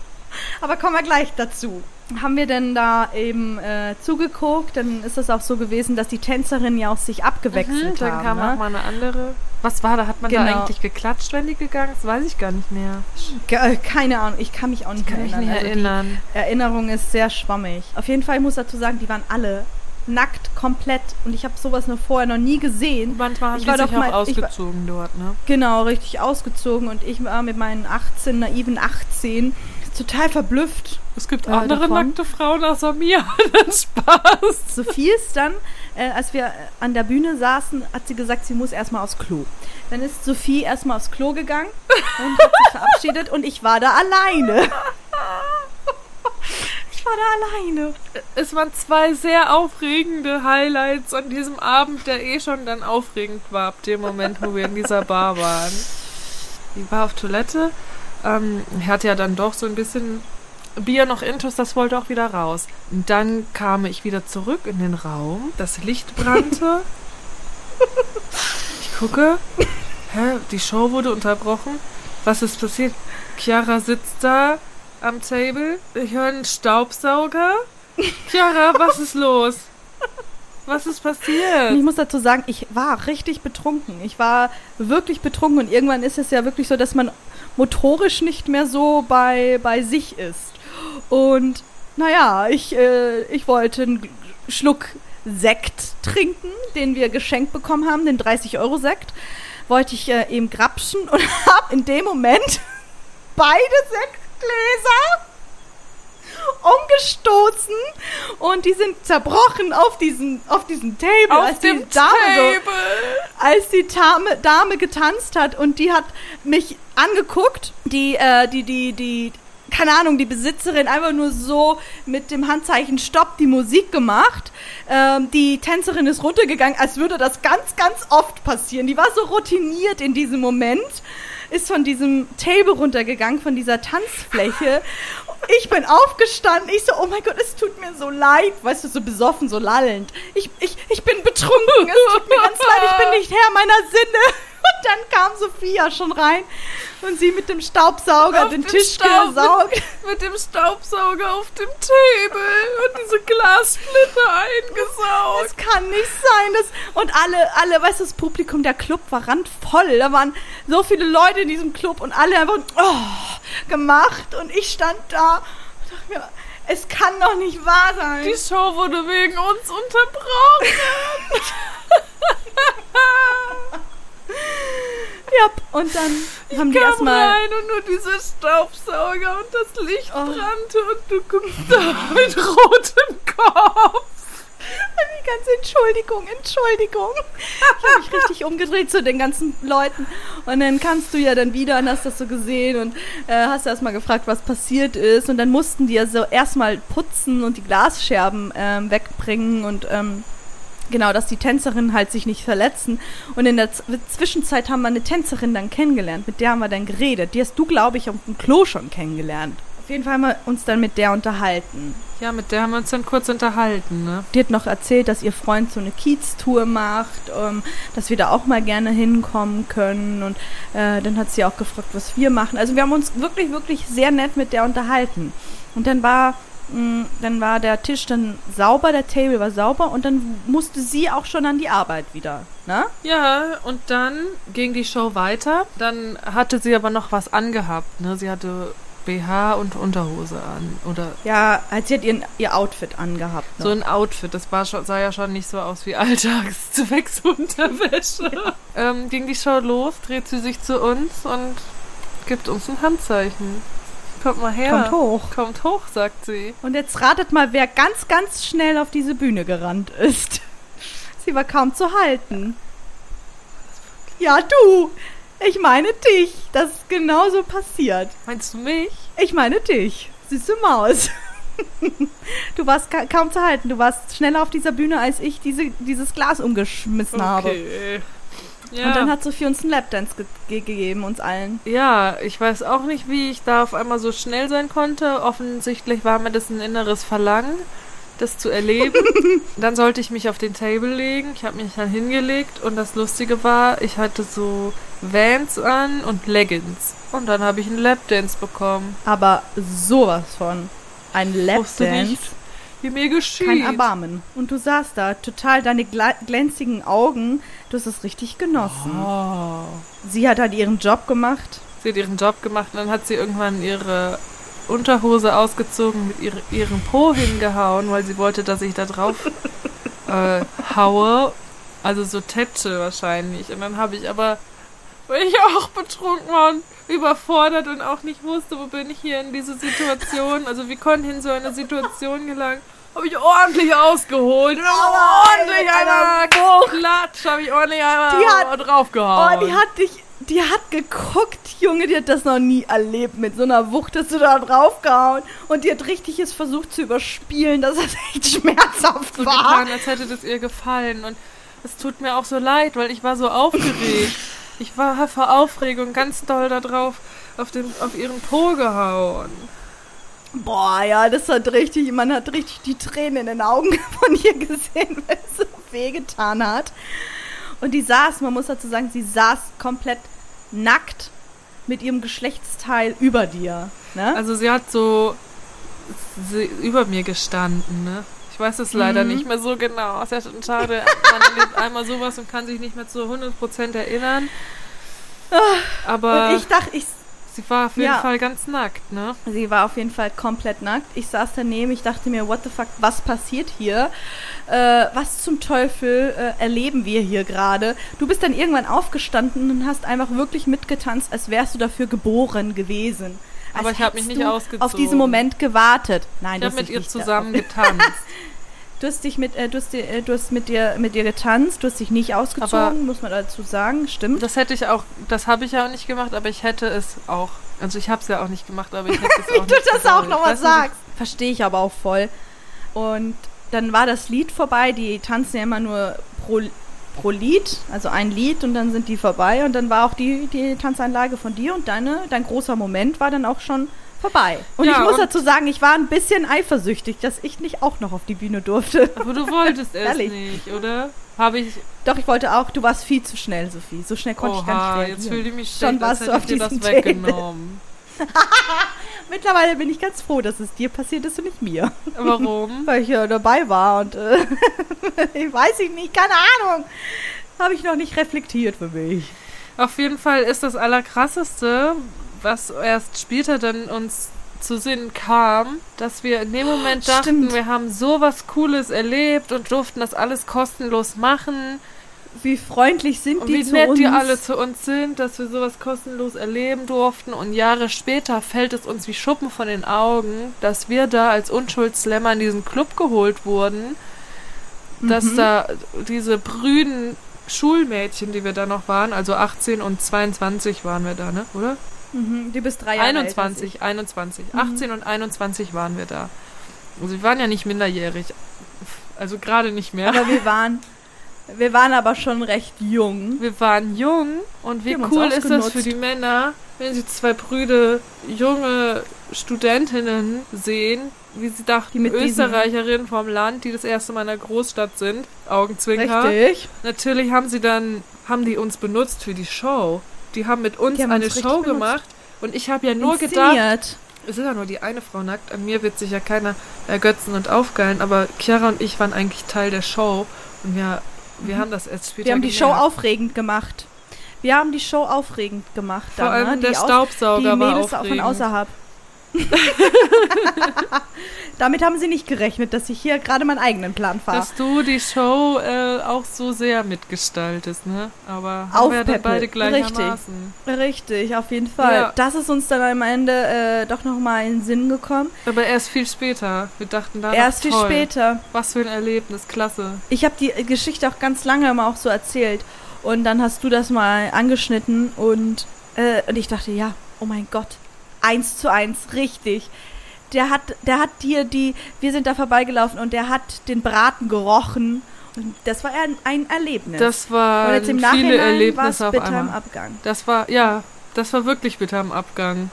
Aber kommen wir gleich dazu. Haben wir denn da eben äh, zugeguckt, dann ist es auch so gewesen, dass die Tänzerinnen ja auch sich abgewechselt
Mhm, dann
haben.
kam
ne?
auch mal eine andere. Was war da? Hat man da
Genau.
eigentlich geklatscht, wenn die gegangen ist? Weiß ich gar nicht mehr.
Äh, Keine Ahnung, ich kann mich auch nicht
Kann mich
erinnern.
nicht
Also die-
erinnern.
Erinnerung ist sehr schwammig. Auf jeden Fall ich muss dazu sagen, die waren alle nackt, komplett. Und ich habe sowas noch vorher noch nie gesehen.
Manchmal haben
Ich
die
war
sich
doch
auch
mal- war-
ausgezogen dort, ne?
Genau, richtig ausgezogen. Und ich war mit meinen 18, naiven 18, total verblüfft.
Es gibt
Äh,
andere
davon?
nackte Frauen außer mir. Das Spaß.
Sophie ist dann, äh, als wir an der Bühne saßen, hat sie gesagt, sie muss erstmal aufs Klo. Dann ist Sophie erstmal aufs Klo gegangen und hat sich verabschiedet und ich war da alleine. Ich war da alleine.
Es waren zwei sehr aufregende Highlights an diesem Abend, der eh schon dann aufregend war, ab dem Moment, wo wir in dieser Bar waren. Ich war auf Toilette. Ähm, hatte ja dann doch so ein bisschen Bier noch intus, das wollte auch wieder raus. Und dann kam ich wieder zurück in den Raum, das Licht brannte. ich gucke, hä, die Show wurde unterbrochen. Was ist passiert? Chiara sitzt da am Table. Ich höre einen Staubsauger. Chiara, was ist los? Was ist passiert?
Ich muss dazu sagen, ich war richtig betrunken. Ich war wirklich betrunken und irgendwann ist es ja wirklich so, dass man motorisch nicht mehr so bei, bei sich ist. Und naja, ich, äh, ich wollte einen Schluck Sekt trinken, den wir geschenkt bekommen haben, den 30-Euro-Sekt. Wollte ich äh, eben grapschen und habe in dem Moment beide Sektgläser umgestoßen und die sind zerbrochen auf diesen, auf diesen Table.
Auf
als
dem
die Dame
Table.
So, als die Dame, Dame getanzt hat und die hat mich angeguckt, die, äh, die, die, die, keine Ahnung, die Besitzerin einfach nur so mit dem Handzeichen Stopp die Musik gemacht. Ähm, die Tänzerin ist runtergegangen, als würde das ganz, ganz oft passieren. Die war so routiniert in diesem Moment, ist von diesem Table runtergegangen, von dieser Tanzfläche. Ich bin aufgestanden. Ich so, oh mein Gott, es tut mir so leid. Weißt du, so besoffen, so lallend. Ich, ich, ich bin betrunken. Es tut mir ganz leid. Ich bin nicht Herr meiner Sinne. Und dann kam Sophia schon rein und sie mit dem Staubsauger
Auf
den
den
Tisch
Staub-
gesaugt.
Mit dem Staubsauger auf dem Table und diese Glassplitter eingesaugt.
Das kann nicht sein. Das, und alle, alle, weißt du, das Publikum, der Club war randvoll. Da waren so viele Leute in diesem Club und alle einfach oh, gemacht. Und ich stand da und dachte mir, es kann doch nicht wahr sein.
Die Show wurde wegen uns unterbrochen.
ja, und dann haben die
kam
erstmal.
rein und nur diese Staubsauger und das Licht
Oh.
brannte und du guckst da mit rotem Kopf.
Die ganze Entschuldigung, Entschuldigung. Ich habe mich richtig umgedreht zu den ganzen Leuten. Und dann kannst du ja dann wieder und hast das so gesehen und äh, hast erstmal gefragt, was passiert ist. Und dann mussten die ja so erstmal putzen und die Glasscherben ähm, wegbringen und ähm, genau, dass die Tänzerinnen halt sich nicht verletzen. Und in der Z Zwischenzeit haben wir eine Tänzerin dann kennengelernt, mit der haben wir dann geredet. Die hast du, glaube ich, auf dem Klo schon kennengelernt. Auf jeden Fall haben wir uns dann mit der unterhalten.
Ja, mit der haben wir uns dann kurz unterhalten, ne?
Die hat noch erzählt, dass ihr Freund so eine Kiez-Tour macht, ähm, dass wir da auch mal gerne hinkommen können. Und äh, dann hat sie auch gefragt, was wir machen. Also wir haben uns wirklich, wirklich sehr nett mit der unterhalten. Und dann war, mh, dann war der Tisch dann sauber, der Table war sauber und dann musste sie auch schon an die Arbeit wieder. Ne?
Ja, und dann ging die Show weiter. Dann hatte sie aber noch was angehabt, ne? Sie hatte BH und Unterhose an. Oder
Ja, als sie hat ihr, ihr Outfit angehabt.
so ein Outfit. Das war schon, sah ja schon nicht so aus wie Alltagszwecksunterwäsche. ähm, ging die Show los, dreht sie sich zu uns und gibt uns ein Handzeichen. Kommt mal her.
Kommt hoch.
Kommt hoch, sagt sie.
Und jetzt ratet mal, wer ganz, ganz schnell auf diese Bühne gerannt ist. Sie war kaum zu halten. Ja, du. Ich meine dich. Das ist genauso passiert.
Meinst du mich?
Ich meine dich. Süße Maus. Du warst ka kaum zu halten. Du warst schneller auf dieser Bühne, als ich diese, dieses Glas umgeschmissen habe.
Ja.
Und dann hat Sophie uns einen Lapdance ge ge gegeben, uns allen.
Ja, ich weiß auch nicht, wie ich da auf einmal so schnell sein konnte. Offensichtlich war mir das ein inneres Verlangen, das zu erleben. dann sollte ich mich auf den Table legen. Ich habe mich dann hingelegt und das Lustige war, ich hatte so Vans an und Leggings. Und dann habe ich einen Lapdance bekommen.
Aber sowas von. Ein Lapdance.
wie mir geschieht.
Kein Erbarmen. Und du saßt da, total deine glänzigen Augen. Du hast es richtig genossen.
Oh.
Sie hat halt ihren Job gemacht.
Sie hat ihren Job gemacht und dann hat sie irgendwann ihre Unterhose ausgezogen, mit ihre, ihrem Po hingehauen, weil sie wollte, dass ich da drauf äh, haue. Also so tätsche wahrscheinlich. Und dann habe ich aber, weil ich auch betrunken war und überfordert und auch nicht wusste, wo bin ich hier in diese Situation, also wie konnte ich in so eine Situation gelangen, habe ich ordentlich ausgeholt und
Oh,
ordentlich einmal klatsch, habe ich ordentlich einmal
Die hat-
draufgehauen.
Oh, die hat dich, die hat geguckt, Junge, die hat das noch nie erlebt mit so einer Wucht, dass du da draufgehauen. Und die hat richtig es versucht zu überspielen, dass das echt schmerzhaft
so
war.
getan, als hätte das ihr gefallen. Und es tut mir auch so leid, weil ich war so aufgeregt. Ich war vor Aufregung ganz doll da drauf auf, den, auf ihren Po gehauen.
Boah, ja, das hat richtig, man hat richtig die Tränen in den Augen von ihr gesehen, weil es so wehgetan hat. Und die saß, man muss dazu sagen, sie saß komplett nackt mit ihrem Geschlechtsteil über dir. Ne?
Also sie hat so sie, über mir gestanden, ne? Ich weiß es leider
Mhm.
nicht mehr so genau. Es ist ja schon schade. Man erlebt einmal sowas und kann sich nicht mehr zu 100% erinnern. Aber
Ah, Und ich dachte, ich,
sie war auf jeden
Ja.
Fall ganz nackt, ne?
sie war auf jeden Fall komplett nackt. Ich saß daneben, ich dachte mir, what the fuck, was passiert hier? Äh, was zum Teufel äh, erleben wir hier gerade? Du bist dann irgendwann aufgestanden und hast einfach wirklich mitgetanzt, als wärst du dafür geboren gewesen. Als
Aber ich hab mich nicht ausgezogen.
auf diesen Moment gewartet. Nein,
Ich habe mit ihr zusammen getanzt.
Du hast dich mit, äh, du hast, dir- äh, du hast mit dir mit dir getanzt, du hast dich nicht ausgezogen,
Aber-
muss man dazu sagen, stimmt.
Das hätte ich auch, das habe ich ja auch nicht gemacht, aber ich hätte es auch. Also ich habe es ja auch nicht gemacht, aber ich hätte es auch
Wie
nicht
du das
getan.
auch nochmal sagst. Verstehe ich aber auch voll. Und dann war das Lied vorbei. Die tanzen ja immer nur pro, pro Lied, also ein Lied und dann sind die vorbei. Und dann war auch die, die Tanzeinlage von dir und deine, dein großer Moment war dann auch schon vorbei. Und
Ja,
ich muss
und-
dazu sagen, ich war ein bisschen eifersüchtig, dass ich nicht auch noch auf die Bühne durfte.
Aber du wolltest es
Ehrlich.
nicht, oder? Habe ich.
Doch, ich wollte auch, du warst viel zu schnell, Sophie. So schnell konnte ich gar
Oha,
nicht
jetzt
reagieren.
fühle ich mich
Schon
schlecht, als
warst du
hätte
auf
ich dir das weggenommen.
Mittlerweile bin ich ganz froh, dass es dir passiert ist und nicht mir.
Warum?
weil ich ja dabei war und äh, ich weiß ich nicht, keine Ahnung. Habe ich noch nicht reflektiert für mich.
Auf jeden Fall ist das Allerkrasseste, was erst später dann uns zu Sinn kam, dass wir in dem Moment dachten,
Stimmt.
wir haben sowas Cooles erlebt und durften das alles kostenlos machen.
Wie freundlich sind
Und
die
wie
zu
nett
uns?
die alle zu uns sind, dass wir sowas kostenlos erleben durften. Und Jahre später fällt es uns wie Schuppen von den Augen, dass wir da als Unschuldslämmer in diesen Club geholt wurden. Dass
Mhm.
da diese brüden Schulmädchen, die wir da noch waren, also 18 und 22 waren wir da, ne? Oder?
Mhm, du bist drei Jahre älter als
21, 21.
Mhm.
18 und 21 waren wir da. Also wir waren ja nicht minderjährig. Also gerade nicht
ich.
mehr.
Aber wir waren, wir waren aber schon recht jung.
Wir waren jung und wie cool ist das für die Männer, wenn sie zwei brüde, junge Studentinnen sehen, wie sie dachten,
Die
Österreicherinnen vom Land, die das erste Mal in der Großstadt sind, Augenzwinker.
Richtig.
Natürlich haben sie dann, haben die uns benutzt für die Show. Die haben mit uns
haben
eine
uns
Show gemacht und ich habe ja nur gedacht,
Inszeniert.
es ist ja nur die eine Frau nackt, an mir wird sich ja keiner ergötzen und aufgeilen, aber Chiara und ich waren eigentlich Teil der Show und wir, wir haben das erst später
Mhm. Wir haben die Show
gemerkt.
aufregend gemacht. Wir haben die Show aufregend gemacht.
Vor
dann,
allem
ne?
der
die
Staubsauger
die
war
Mädels auch von
aufregend.
außerhalb. Damit haben sie nicht gerechnet, dass ich hier gerade meinen eigenen Plan fahre.
Dass du die Show äh, auch so sehr mitgestaltest, ne? Aber haben wir ja dann beide gleichermaßen.
Richtig, auf jeden Fall.
Ja.
Das ist uns dann am Ende äh, doch nochmal in den Sinn gekommen.
Aber erst viel später. Wir dachten da
Erst viel
toll.
später.
Was für ein Erlebnis, klasse.
Ich habe die Geschichte auch ganz lange immer auch so erzählt. Und dann hast du das mal angeschnitten und, äh, und ich dachte, ja, oh mein Gott, eins zu eins, richtig. Der hat, der hat dir die, wir sind da vorbeigelaufen und der hat den Braten gerochen. Und das war ein, ein Erlebnis.
Das
und
waren
jetzt im
viele
war es
Erlebnisse auf
bitter im
einmal.
Abgang.
Das war, ja, das war wirklich bitter am Abgang.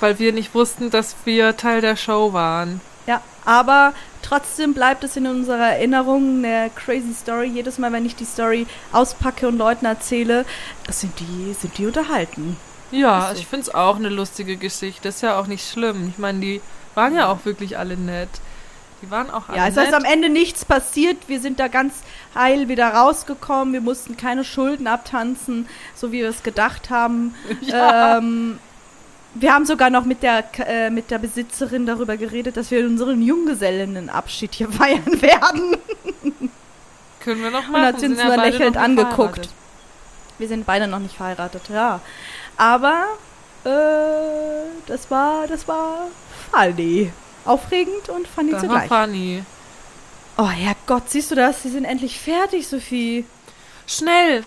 Weil wir nicht wussten, dass wir Teil der Show waren.
Ja, aber trotzdem bleibt es in unserer Erinnerung eine crazy Story. Jedes Mal, wenn ich die Story auspacke und Leuten erzähle, sind die, sind die unterhalten.
Ja,
so.
ich find's auch eine lustige Geschichte. Ist ja auch nicht schlimm. Ich meine, die waren ja auch wirklich alle nett. Die waren auch alle
Ja, es
nett.
ist am Ende nichts passiert. Wir sind da ganz heil wieder rausgekommen. Wir mussten keine Schulden abtanzen, so wie wir es gedacht haben.
Ja.
Ähm, wir haben sogar noch mit der, äh, mit der Besitzerin darüber geredet, dass wir unseren Junggesellinnenabschied hier feiern werden.
Können wir noch
Und
machen.
hat sie uns nur
ja
lächelnd angeguckt. Wir sind beide noch nicht verheiratet, ja. Aber äh, das war, das war funny. Aufregend und funny
war
zugleich.
funny.
Oh Herrgott, siehst du das? Sie sind endlich fertig, Sophie.
Schnell!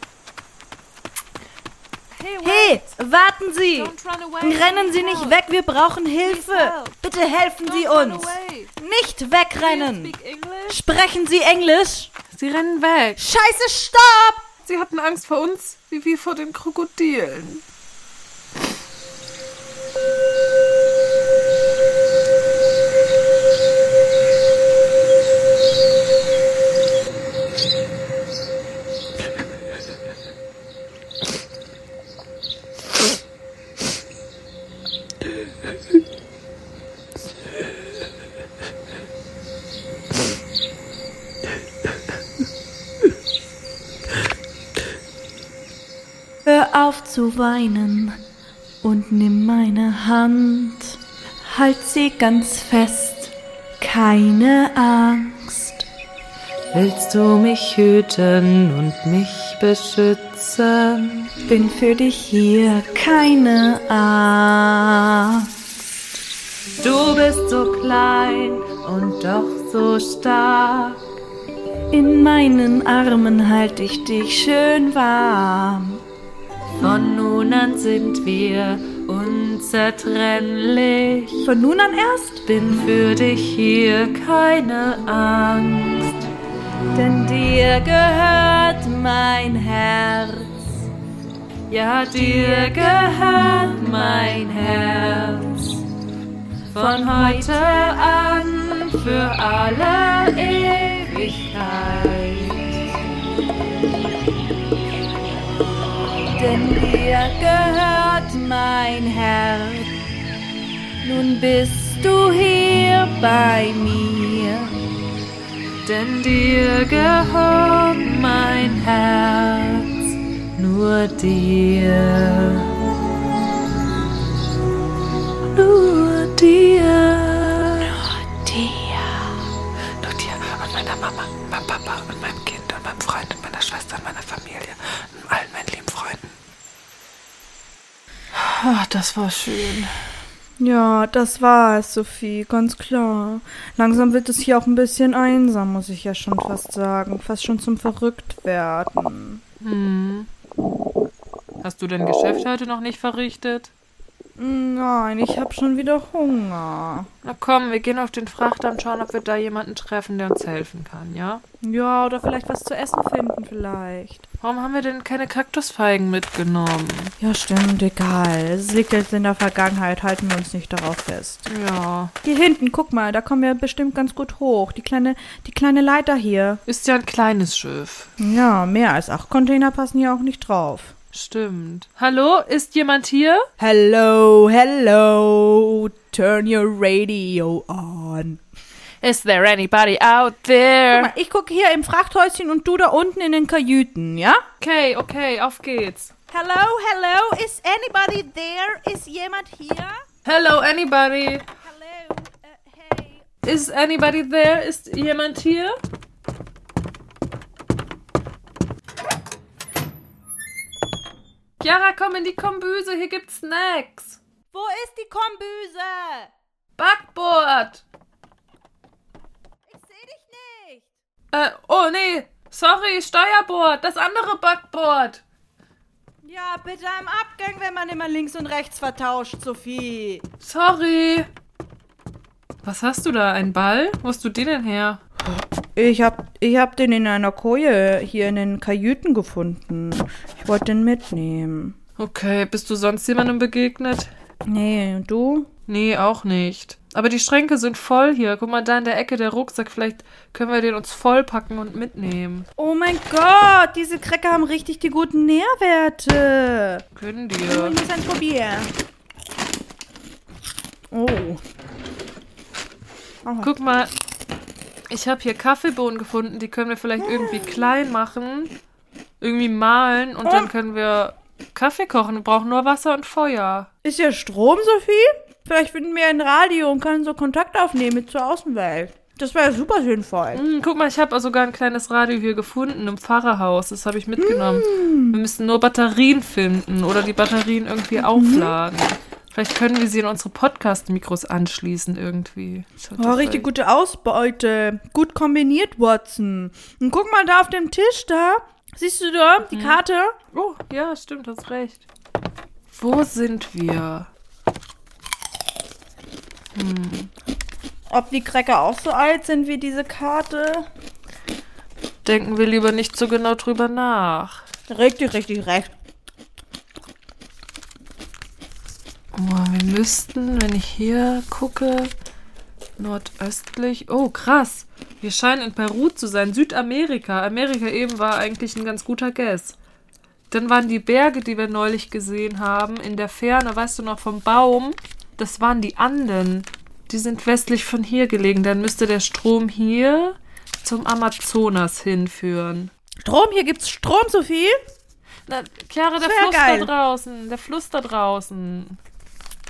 Hey, warten Sie! Rennen Sie nicht weg, wir brauchen Hilfe! Bitte helfen Sie
Don't
uns! Nicht wegrennen! Sprechen Sie Englisch?
Sie rennen weg.
Scheiße, stopp!
Sie hatten Angst vor uns, wie wir vor den Krokodilen.
Auf zu weinen und nimm meine Hand. Halt sie ganz fest, keine Angst.
Willst du mich hüten und mich beschützen?
Bin für dich hier, keine Angst.
Du bist so klein und doch so stark.
In meinen Armen halt ich dich schön warm.
Von nun an sind wir unzertrennlich.
Von nun an erst?
Bin für dich hier, keine Angst.
Denn dir gehört mein Herz.
Ja, dir gehört mein Herz. Von heute an für alle Ewigkeit.
Denn dir gehört mein Herz. Nun bist du hier bei mir.
Denn dir gehört mein Herz, nur dir. Nur dir.
Nur dir und meiner Mama, meinem Papa und meinem Kind und meinem Freund und meiner Schwester und meiner Familie und allen meinen lieben Freunden.
Ach, das war schön.
Ja, das war es, Sophie, ganz klar. Langsam wird es hier auch ein bisschen einsam, muss ich ja schon fast sagen. Fast schon zum Verrücktwerden.
Hm. Hast du dein Geschäft heute noch nicht verrichtet?
Nein, ich hab schon wieder Hunger.
Na komm, wir gehen auf den Frachter und schauen, ob wir da jemanden treffen, der uns helfen kann, ja?
Ja, oder vielleicht was zu essen finden, vielleicht.
Warum haben wir denn keine Kaktusfeigen mitgenommen?
Ja, stimmt, egal. Es liegt jetzt in der Vergangenheit, halten wir uns nicht darauf fest.
Ja.
Hier hinten, guck mal, da kommen wir bestimmt ganz gut hoch. Die kleine, die kleine Leiter hier.
Ist ja ein kleines Schiff.
Ja, mehr als acht Container passen hier auch nicht drauf.
Stimmt. Hallo, ist jemand hier?
Hello, hello, turn your radio on.
Is there anybody out
Guck
there?
mal, ich gucke hier im Frachthäuschen und du da unten in den Kajüten, ja?
Okay, okay, auf geht's.
Hello, hello, is anybody there? Ist jemand hier?
Hello, anybody?
Hello, uh, hey.
Is anybody there? Ist jemand hier? Chiara, komm in die Kombüse, hier gibt's Snacks.
Wo ist die Kombüse?
Backboard.
Ich sehe dich nicht.
Äh, oh nee, sorry, Steuerbord, das andere Backboard.
Ja, bitte am Abgang, wenn man immer links und rechts vertauscht, Sophie.
Sorry. Was hast du da, ein Ball? Wo hast du den denn her?
Ich hab, ich hab den in einer Koje hier in den Kajüten gefunden. Ich wollte den mitnehmen.
Okay, bist du sonst jemandem begegnet?
Nee, und du?
Nee, auch nicht. Aber die Schränke sind voll hier. Guck mal, da in der Ecke der Rucksack. Vielleicht können wir den uns vollpacken und mitnehmen.
Oh mein Gott, diese Cracker haben richtig die guten Nährwerte.
Können
Ich
dir.
muss eins probieren. Oh.
Guck mal, ich habe hier Kaffeebohnen gefunden. Die können wir vielleicht irgendwie klein machen. Irgendwie mahlen und dann können wir Kaffee kochen. Wir brauchen nur Wasser und Feuer.
Ist hier Strom, Sophie? Vielleicht finden wir ein Radio und können so Kontakt aufnehmen mit zur Außenwelt. Das wäre super sinnvoll.
Hm, guck mal, ich habe sogar ein kleines Radio hier gefunden im Pfarrerhaus. Das habe ich mitgenommen. Wir müssen nur Batterien finden oder die Batterien irgendwie aufladen. Vielleicht können wir sie in unsere Podcast-Mikros anschließen irgendwie.
Oh, richtig gute Ausbeute. Gut kombiniert, Watson. Und guck mal da auf dem Tisch da. Siehst du da die Karte?
Oh, ja, stimmt, hast recht. Wo sind wir?
Ob die Cracker auch so alt sind wie diese Karte?
Denken wir lieber nicht so genau drüber nach.
Richtig, richtig recht.
Oh, wir müssten, wenn ich hier gucke, nordöstlich. Oh, krass. Wir scheinen in Peru zu sein. Südamerika. Amerika eben war eigentlich ein ganz guter Guess. Dann waren die Berge, die wir neulich gesehen haben, in der Ferne, weißt du noch, vom Baum. Das waren die Anden. Die sind westlich von hier gelegen. Dann müsste der Strom hier zum Amazonas hinführen.
Strom, hier gibt's Strom, Sophie?
Na, Chiara, der Fluss
geil.
da draußen. Der Fluss da draußen.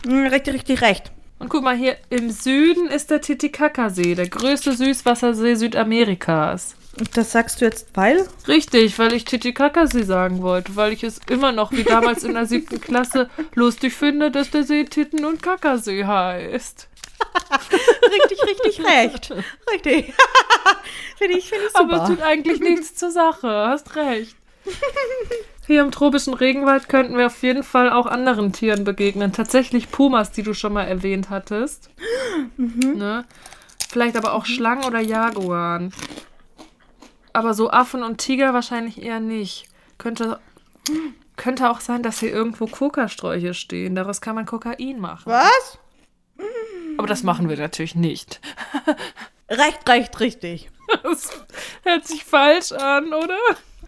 Hm, Richtig, richtig recht.
Und guck mal, hier im Süden ist der Titicaca-See, der größte Süßwassersee Südamerikas.
Und das sagst du jetzt, weil?
Richtig, weil ich Titicaca-See sagen wollte, weil ich es immer noch wie damals in der siebten Klasse lustig finde, dass der See Titten- und Kakasee heißt.
Richtig, richtig recht. Richtig. finde ich, finde ich
Aber es
super.
tut eigentlich nichts zur Sache, hast recht. Hier im tropischen Regenwald könnten wir auf jeden Fall auch anderen Tieren begegnen. Tatsächlich Pumas, die du schon mal erwähnt hattest. Ne? Vielleicht aber auch Schlangen oder Jaguaren. Aber so Affen und Tiger wahrscheinlich eher nicht. Könnte, könnte auch sein, dass hier irgendwo Kokasträuche stehen. Daraus kann man Kokain machen.
Was?
Aber das machen wir natürlich nicht.
Recht, recht, richtig.
Das hört sich falsch an, oder?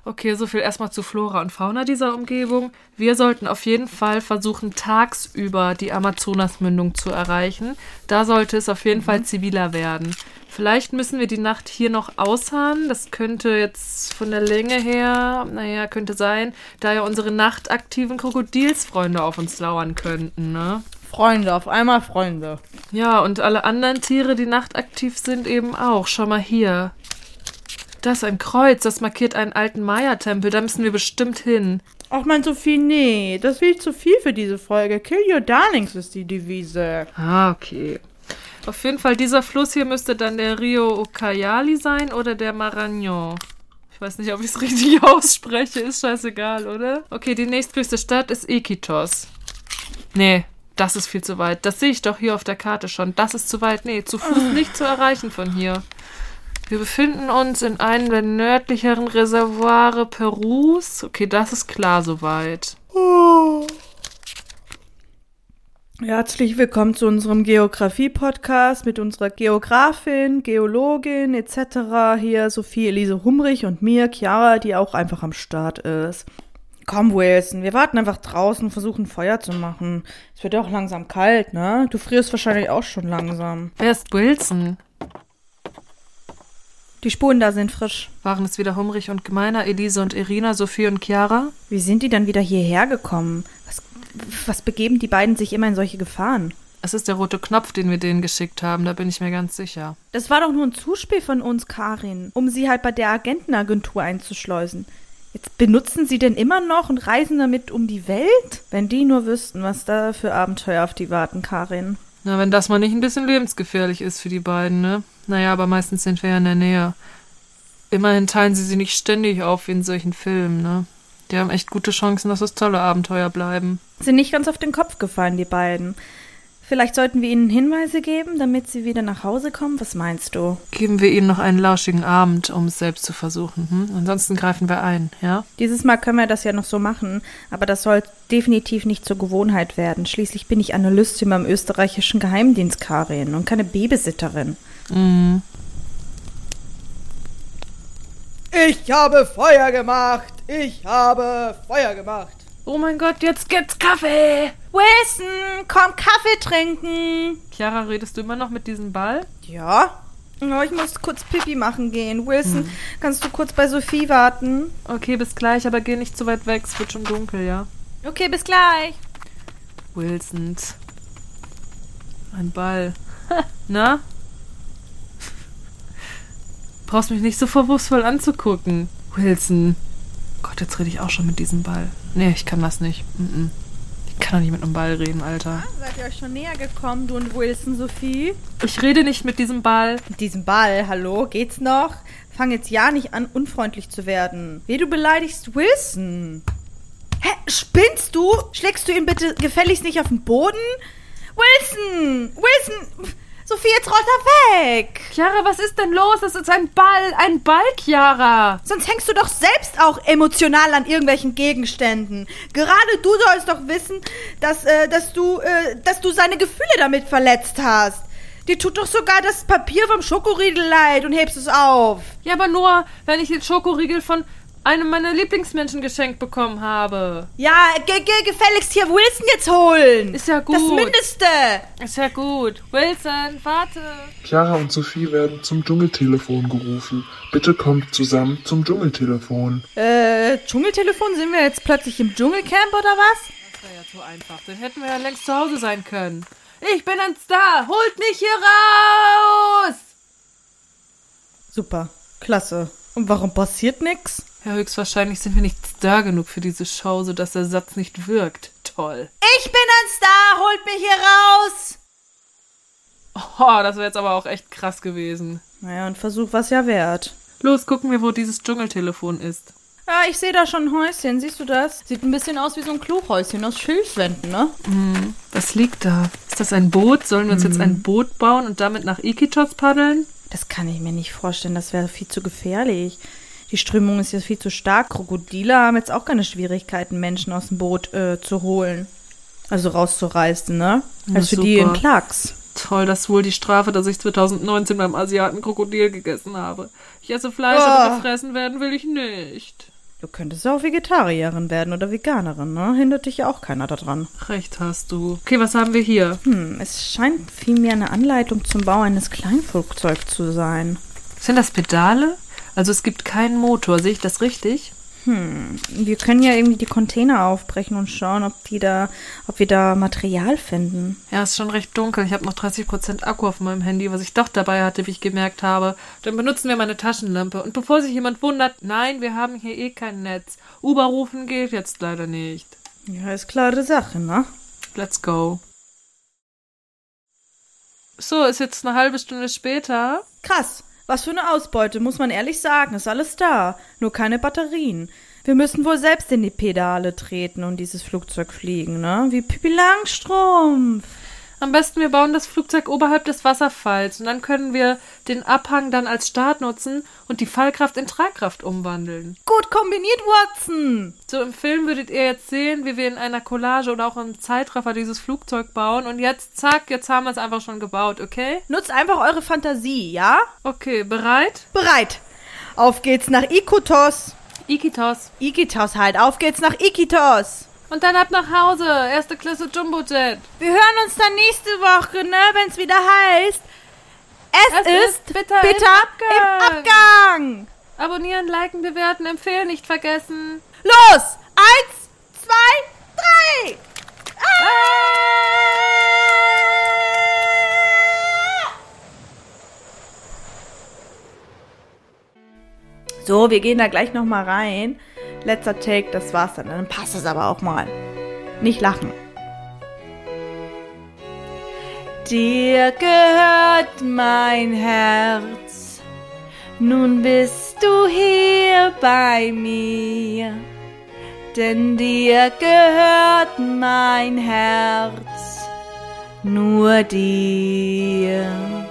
Okay, so viel erstmal zu Flora und Fauna dieser Umgebung. Wir sollten auf jeden Fall versuchen, tagsüber die Amazonasmündung zu erreichen. Da sollte es auf jeden Fall ziviler werden. Vielleicht müssen wir die Nacht hier noch ausharren. Das könnte jetzt von der Länge her, naja, könnte sein, da ja unsere nachtaktiven Krokodilsfreunde auf uns lauern könnten, ne?
Freunde, auf einmal Freunde.
Ja, und alle anderen Tiere, die nachtaktiv sind, eben auch. Schau mal hier. Das ist ein Kreuz, das markiert einen alten Maya-Tempel. Da müssen wir bestimmt hin.
Ach man, Sophie, nee, das ist viel zu viel für diese Folge. Kill your darlings ist die Devise.
Ah, okay. Auf jeden Fall, dieser Fluss hier müsste dann der Rio Ucayali sein oder der Marañón. Ich weiß nicht, ob ich es richtig ausspreche. Ist scheißegal, oder? Okay, die nächstgrößte Stadt ist Iquitos. Nee, das ist viel zu weit. Das sehe ich doch hier auf der Karte schon. Das ist zu weit. Nee, zu Fuß nicht zu erreichen von hier. Wir befinden uns in einem der nördlicheren Reservoire Perus. Okay, das ist klar soweit.
Herzlich willkommen zu unserem Geografie-Podcast mit unserer Geografin, Geologin etc. Hier Sophie Elise Humrich und mir, Chiara, die auch einfach am Start ist. Komm, Wilson, wir warten einfach draußen und versuchen Feuer zu machen. Es wird ja auch langsam kalt, ne? Du frierst wahrscheinlich auch schon langsam.
Wer ist Wilson?
Die Spuren da sind frisch.
Waren es wieder Humrich und Gemeiner, Elise und Irina, Sophie und Chiara?
Wie sind die dann wieder hierher gekommen? Was, was begeben die beiden sich immer in solche Gefahren?
Es ist der rote Knopf, den wir denen geschickt haben, da bin ich mir ganz sicher.
Das war doch nur ein Zuspiel von uns, Karin, um sie halt bei der Agentenagentur einzuschleusen. Jetzt benutzen sie denn immer noch und reisen damit um die Welt? Wenn die nur wüssten, was da für Abenteuer auf die warten, Karin.
Na, wenn das mal nicht ein bisschen lebensgefährlich ist für die beiden, ne? Naja, aber meistens sind wir ja in der Nähe. Immerhin teilen sie sie nicht ständig auf wie in solchen Filmen, ne? Die haben echt gute Chancen, dass es tolle Abenteuer bleiben.
Sind nicht ganz auf den Kopf gefallen, die beiden. Vielleicht sollten wir ihnen Hinweise geben, damit sie wieder nach Hause kommen. Was meinst du?
Geben wir ihnen noch einen lauschigen Abend, um es selbst zu versuchen. Hm? Ansonsten greifen wir ein, ja?
Dieses Mal können wir das ja noch so machen, aber das soll definitiv nicht zur Gewohnheit werden. Schließlich bin ich Analystin beim österreichischen Geheimdienst, Karin, und keine Babysitterin.
Mhm.
Ich habe Feuer gemacht! Ich habe Feuer gemacht!
Oh mein Gott, jetzt gibt's Kaffee!
Wilson, komm Kaffee trinken!
Chiara, redest du immer noch mit diesem Ball?
Ja? Oh, ich muss kurz Pipi machen gehen. Wilson, kannst du kurz bei Sophie warten?
Okay, bis gleich, aber geh nicht zu weit weg, es wird schon dunkel, ja?
Okay, bis gleich.
Wilsons. Ein Ball. Na? Brauchst mich nicht so vorwurfsvoll anzugucken. Wilson. Gott, jetzt rede ich auch schon mit diesem Ball. Nee, ich kann das nicht. Mm-mm. Ich kann doch nicht mit einem Ball reden, Alter.
Seid ihr euch schon näher gekommen, du und Wilson, Sophie?
Ich rede nicht mit diesem Ball.
Mit diesem Ball, hallo, geht's noch? Fang jetzt ja nicht an, unfreundlich zu werden. Wie du beleidigst Wilson. Hä, spinnst du? Schlägst du ihn bitte gefälligst nicht auf den Boden? Wilson! Wilson! Sophie, jetzt rollt er weg!
Chiara, was ist denn los? Das ist ein Ball. Ein Ball, Chiara.
Sonst hängst du doch selbst auch emotional an irgendwelchen Gegenständen. Gerade du sollst doch wissen, dass, äh, dass du, äh, dass du seine Gefühle damit verletzt hast. Dir tut doch sogar das Papier vom Schokoriegel leid und hebst es auf.
Ja, aber nur, wenn ich den Schokoriegel von einem meiner Lieblingsmenschen geschenkt bekommen habe.
Ja, ge ge gefälligst hier Wilson jetzt holen.
Ist ja gut.
Das Mindeste.
Ist ja gut. Wilson, warte.
Chiara und Sophie werden zum Dschungeltelefon gerufen. Bitte kommt zusammen zum Dschungeltelefon.
Äh, Dschungeltelefon? Sind wir jetzt plötzlich im Dschungelcamp oder was?
Das wäre ja so einfach. Dann hätten wir ja längst zu Hause sein können. Ich bin ein Star. Holt mich hier raus!
Super. Klasse. Und warum passiert nix?
Ja, höchstwahrscheinlich sind wir nicht Star genug für diese Show, sodass der Satz nicht wirkt. Toll.
Ich bin ein Star, holt mich hier raus!
Oh, das wäre jetzt aber auch echt krass gewesen.
Naja, ein Versuch war's ja wert.
Los, gucken wir, wo dieses Dschungeltelefon ist.
Ja, ich sehe da schon ein Häuschen. Siehst du das? Sieht ein bisschen aus wie so ein Kluchhäuschen aus Schilfwänden, ne?
Was liegt da? Ist das ein Boot? Sollen wir uns jetzt ein Boot bauen und damit nach Iquitos paddeln?
Das kann ich mir nicht vorstellen. Das wäre viel zu gefährlich. Die Strömung ist jetzt viel zu stark. Krokodile haben jetzt auch keine Schwierigkeiten, Menschen aus dem Boot äh, zu holen. Also rauszureißen, ne? Als für die in Klacks.
Toll, das ist wohl die Strafe, dass ich 2019 beim Asiaten Krokodil gegessen habe. Ich esse Fleisch,
Oh.
aber gefressen werden will ich nicht.
Du könntest ja auch Vegetarierin werden oder Veganerin, ne? Hindert dich ja auch keiner daran.
Recht hast du. Okay, was haben wir hier?
Hm, es scheint vielmehr eine Anleitung zum Bau eines Kleinflugzeugs zu sein.
Sind das Pedale? Also es gibt keinen Motor, sehe ich das richtig?
Wir können ja irgendwie die Container aufbrechen und schauen, ob die da, ob wir da Material finden.
Ja, ist schon recht dunkel. Ich habe noch 30% Akku auf meinem Handy, was ich doch dabei hatte, wie ich gemerkt habe. Dann benutzen wir meine Taschenlampe. Und bevor sich jemand wundert, nein, wir haben hier eh kein Netz. Uber rufen geht jetzt leider nicht.
Ja, ist klare Sache, ne?
Let's go. So, ist jetzt eine halbe Stunde später.
Krass. Was für eine Ausbeute, muss man ehrlich sagen. Ist alles da. Nur keine Batterien. Wir müssen wohl selbst in die Pedale treten und dieses Flugzeug fliegen, ne? Wie Pippi Langstrumpf.
Am besten wir bauen das Flugzeug oberhalb des Wasserfalls und dann können wir den Abhang dann als Start nutzen und die Fallkraft in Tragkraft umwandeln.
Gut kombiniert, Watson.
So im Film würdet ihr jetzt sehen, wie wir in einer Collage oder auch im Zeitraffer dieses Flugzeug bauen und jetzt zack, jetzt haben wir es einfach schon gebaut, okay?
Nutzt einfach eure Fantasie, ja?
Okay, bereit?
Bereit. Auf geht's nach Ikotos.
Ikitos.
Ikitos halt. Auf geht's nach Ikitos.
Und dann ab nach Hause. Erste Klasse Jumbojet.
Wir hören uns dann nächste Woche, ne, wenn's wieder heißt. Es,
Es
ist
ist bitter
bitter,
im
im
Abgang.
Abgang.
Abonnieren, liken, bewerten, empfehlen, nicht vergessen.
Los! Eins, zwei, drei! Ah! So, wir gehen da gleich noch mal rein. Letzter Take, das war's dann. Dann passt es aber auch mal. Nicht lachen. Dir gehört mein Herz. Nun bist du hier bei mir. Denn dir gehört mein Herz. Nur dir.